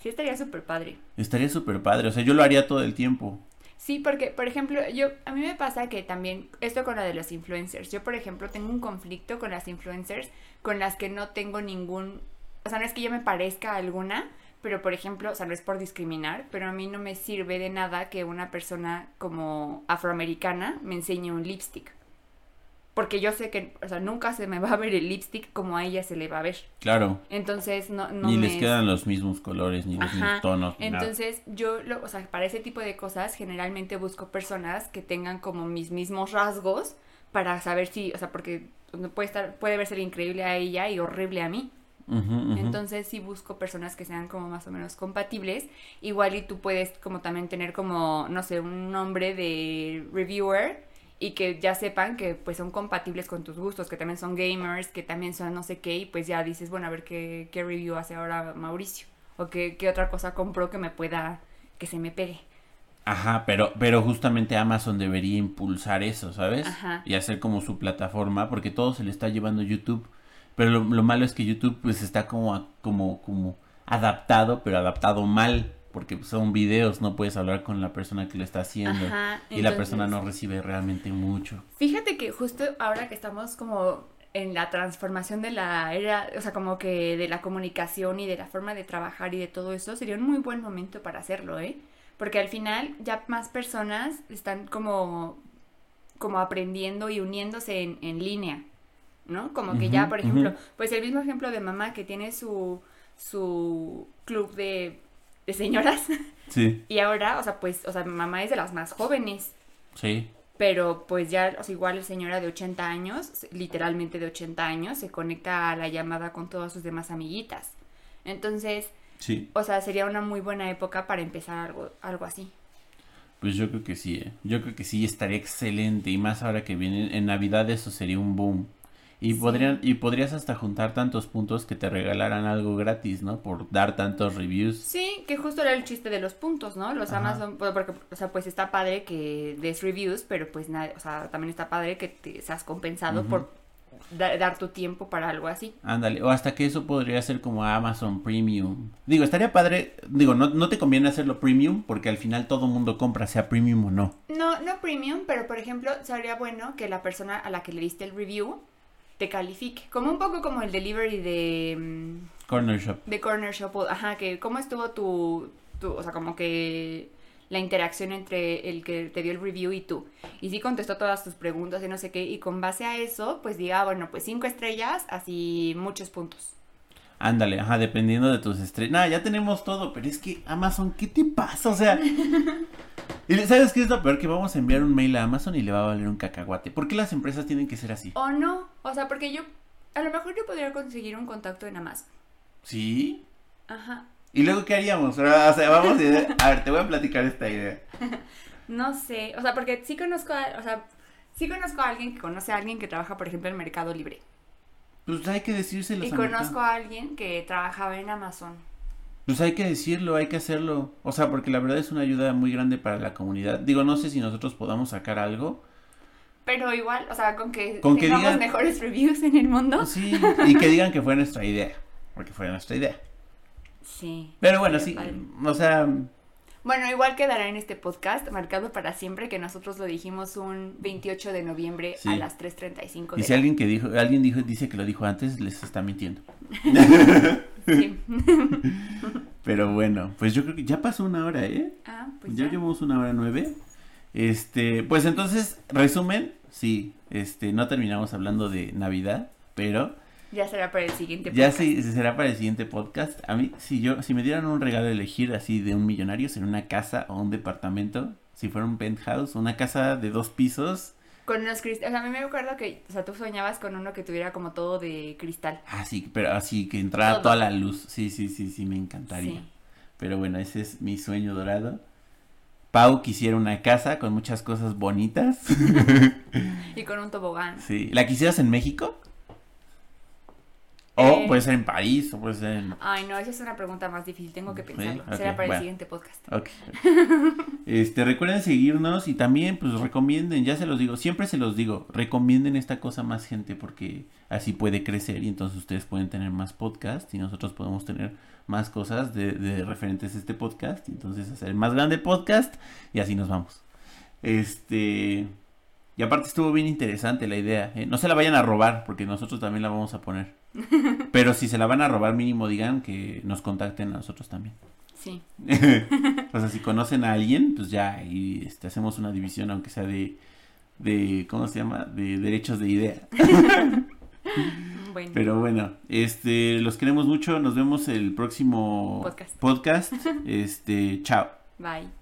Speaker 3: Sí, estaría súper padre.
Speaker 2: Estaría súper padre. O sea, yo lo haría todo el tiempo.
Speaker 3: Sí, porque, por ejemplo, yo, a mí me pasa que también, esto con la de los influencers, yo, por ejemplo, tengo un conflicto con las influencers con las que no tengo ningún, o sea, no es que yo me parezca a alguna, pero, por ejemplo, o sea, no es por discriminar, pero a mí no me sirve de nada que una persona como afroamericana me enseñe un lipstick. Porque yo sé que, o sea, nunca se me va a ver el lipstick como a ella se le va a ver.
Speaker 2: Claro.
Speaker 3: Entonces, no, no
Speaker 2: ni
Speaker 3: me
Speaker 2: les quedan los mismos colores, ni los mismos tonos. ni nada.
Speaker 3: Entonces, yo, lo, o sea, para ese tipo de cosas, generalmente busco personas que tengan como mis mismos rasgos para saber si, o sea, porque puede estar, puede verse increíble a ella y horrible a mí. Entonces, sí busco personas que sean como más o menos compatibles. Igual y tú puedes como también tener como, no sé, un nombre de reviewer y que ya sepan que pues son compatibles con tus gustos, que también son gamers, que también son no sé qué, y pues ya dices, bueno, a ver qué, qué review hace ahora Mauricio, o qué, qué otra cosa compró que me pueda, que se me pegue.
Speaker 2: Ajá, pero, pero justamente Amazon debería impulsar eso, ¿sabes?
Speaker 3: Ajá.
Speaker 2: Y hacer como su plataforma, porque todo se le está llevando YouTube. Pero lo, lo malo es que YouTube pues está como, como, como adaptado, pero adaptado mal. Porque son videos, no puedes hablar con la persona que lo está haciendo.
Speaker 3: Ajá,
Speaker 2: y la persona no recibe realmente mucho.
Speaker 3: Fíjate que justo ahora que estamos como en la transformación de la era, o sea, como que de la comunicación y de la forma de trabajar y de todo eso, sería un muy buen momento para hacerlo, ¿eh? Porque al final ya más personas están como, como aprendiendo y uniéndose en, en línea, ¿no? Como que ya, por ejemplo, pues el mismo ejemplo de mamá que tiene su, su club de, de señoras
Speaker 2: Sí, *laughs*
Speaker 3: y ahora, o sea, pues, o sea, mamá es de las más jóvenes.
Speaker 2: sí.
Speaker 3: Pero pues ya, o sea, igual la señora de 80 años, literalmente de 80 años, se conecta a la llamada con todas sus demás amiguitas. Entonces,
Speaker 2: Sí,
Speaker 3: o sea, sería una muy buena época para empezar algo, algo así.
Speaker 2: pues yo creo que sí, ¿eh? Yo creo que sí, estaría excelente. Y más ahora que viene en Navidad eso sería un boom. Y,
Speaker 3: Sí.
Speaker 2: podrían, y podrías hasta juntar tantos puntos que te regalaran algo gratis, ¿no? Por dar tantos reviews.
Speaker 3: Sí, que justo era el chiste de los puntos, ¿no? Los
Speaker 2: Ajá.
Speaker 3: Amazon, porque, o sea, pues está padre que des reviews, pero pues nada, o sea, también está padre que te seas compensado por da- dar tu tiempo para algo así.
Speaker 2: Ándale, o hasta que eso podría ser como Amazon Premium. Digo, estaría padre, digo, no, no te conviene hacerlo premium porque al final todo mundo compra, sea premium o no.
Speaker 3: No, no premium, pero por ejemplo, sería bueno que la persona a la que le diste el review te califique. Como un poco como el delivery de, mm,
Speaker 2: Corner Shop.
Speaker 3: de Corner Shop. o- Ajá, que cómo estuvo tu, tu, o sea, como que la interacción entre el que te dio el review y tú. Y sí contestó todas tus preguntas y no sé qué. Y con base a eso, pues diga, bueno, pues cinco estrellas, así muchos puntos.
Speaker 2: Ándale, ajá, dependiendo de tus estrellas. Nah, ya tenemos todo, pero es que Amazon, ¿qué te pasa? O sea... *laughs* ¿Y sabes qué es lo peor? Que vamos a enviar un mail a Amazon y le va a valer un cacahuate. ¿Por qué las empresas tienen que ser así?
Speaker 3: O no, o sea, porque yo, a lo mejor yo podría conseguir un contacto en Amazon.
Speaker 2: ¿Sí?
Speaker 3: Ajá.
Speaker 2: ¿Y luego qué haríamos? O sea, vamos a... A ver, te voy a platicar esta idea. *laughs*
Speaker 3: No sé, o sea, porque sí conozco a, o sea, sí conozco a alguien que conoce a alguien que trabaja, por ejemplo, en Mercado Libre.
Speaker 2: Pues hay que decírselo.
Speaker 3: Y conozco a alguien que trabajaba en Amazon.
Speaker 2: Pues hay que decirlo, hay que hacerlo. O sea, porque la verdad es una ayuda muy grande para la comunidad. Digo, no sé si nosotros podamos sacar algo.
Speaker 3: Pero igual, o sea, con que
Speaker 2: Con que
Speaker 3: tengamos
Speaker 2: digan-
Speaker 3: mejores reviews en el mundo.
Speaker 2: Sí, y que digan que fue nuestra idea. Porque fue nuestra idea.
Speaker 3: Sí.
Speaker 2: Pero bueno, sí.
Speaker 3: padre.
Speaker 2: O sea,
Speaker 3: Bueno, igual quedará en este podcast marcado para siempre que nosotros lo dijimos un 28 de noviembre
Speaker 2: Sí.
Speaker 3: a las 3.35
Speaker 2: y si
Speaker 3: la-
Speaker 2: alguien que dijo, alguien dijo, dice que lo dijo antes, les está mintiendo. *laughs*
Speaker 3: Sí.
Speaker 2: Pero bueno, pues yo creo que ya pasó una hora, ¿eh?
Speaker 3: Ah, pues
Speaker 2: ya
Speaker 3: ya.
Speaker 2: llevamos una hora nueve. Este, pues entonces, resumen, sí, este, no terminamos hablando de Navidad, pero
Speaker 3: Ya será para el siguiente
Speaker 2: ya
Speaker 3: podcast.
Speaker 2: sí, será para el siguiente podcast. A mí, si yo, si me dieran un regalo de elegir así de un millonario, sería una casa o un departamento, si fuera un penthouse, una casa de dos pisos,
Speaker 3: Con unos cristales. O sea, a mí me acuerdo que, o sea, tú soñabas con uno que tuviera como todo de cristal.
Speaker 2: así, pero así que entrara
Speaker 3: Todo.
Speaker 2: toda la luz. Sí, sí, sí, sí, me encantaría.
Speaker 3: Sí.
Speaker 2: Pero bueno, ese es mi sueño dorado. Pau quisiera una casa con muchas cosas bonitas. *laughs*
Speaker 3: Y con un tobogán.
Speaker 2: Sí. ¿La quisieras en México? O
Speaker 3: Eh.
Speaker 2: puede ser en París, o puede ser en...
Speaker 3: Ay, no, esa es una pregunta más difícil. Tengo que pensarlo. será para
Speaker 2: bueno.
Speaker 3: el siguiente podcast.
Speaker 2: Ok. Este, recuerden seguirnos y también, pues, recomienden, ya se los digo, siempre se los digo, recomienden esta cosa a más gente porque así puede crecer y entonces ustedes pueden tener más podcast y nosotros podemos tener más cosas de, de referentes a este podcast y entonces hacer más grande podcast y así nos vamos. Este, y aparte estuvo bien interesante la idea, ¿eh? no se la vayan a robar porque nosotros también la vamos a poner. Pero si se la van a robar mínimo digan que nos contacten a nosotros también.
Speaker 3: Sí. *laughs*
Speaker 2: o sea, si conocen a alguien, pues ya, y este, hacemos una división, aunque sea de, de, ¿cómo se llama? De derechos de idea.
Speaker 3: Bueno.
Speaker 2: Pero bueno, este, los queremos mucho, nos vemos el próximo
Speaker 3: Podcast.
Speaker 2: podcast. Este, chao.
Speaker 3: Bye.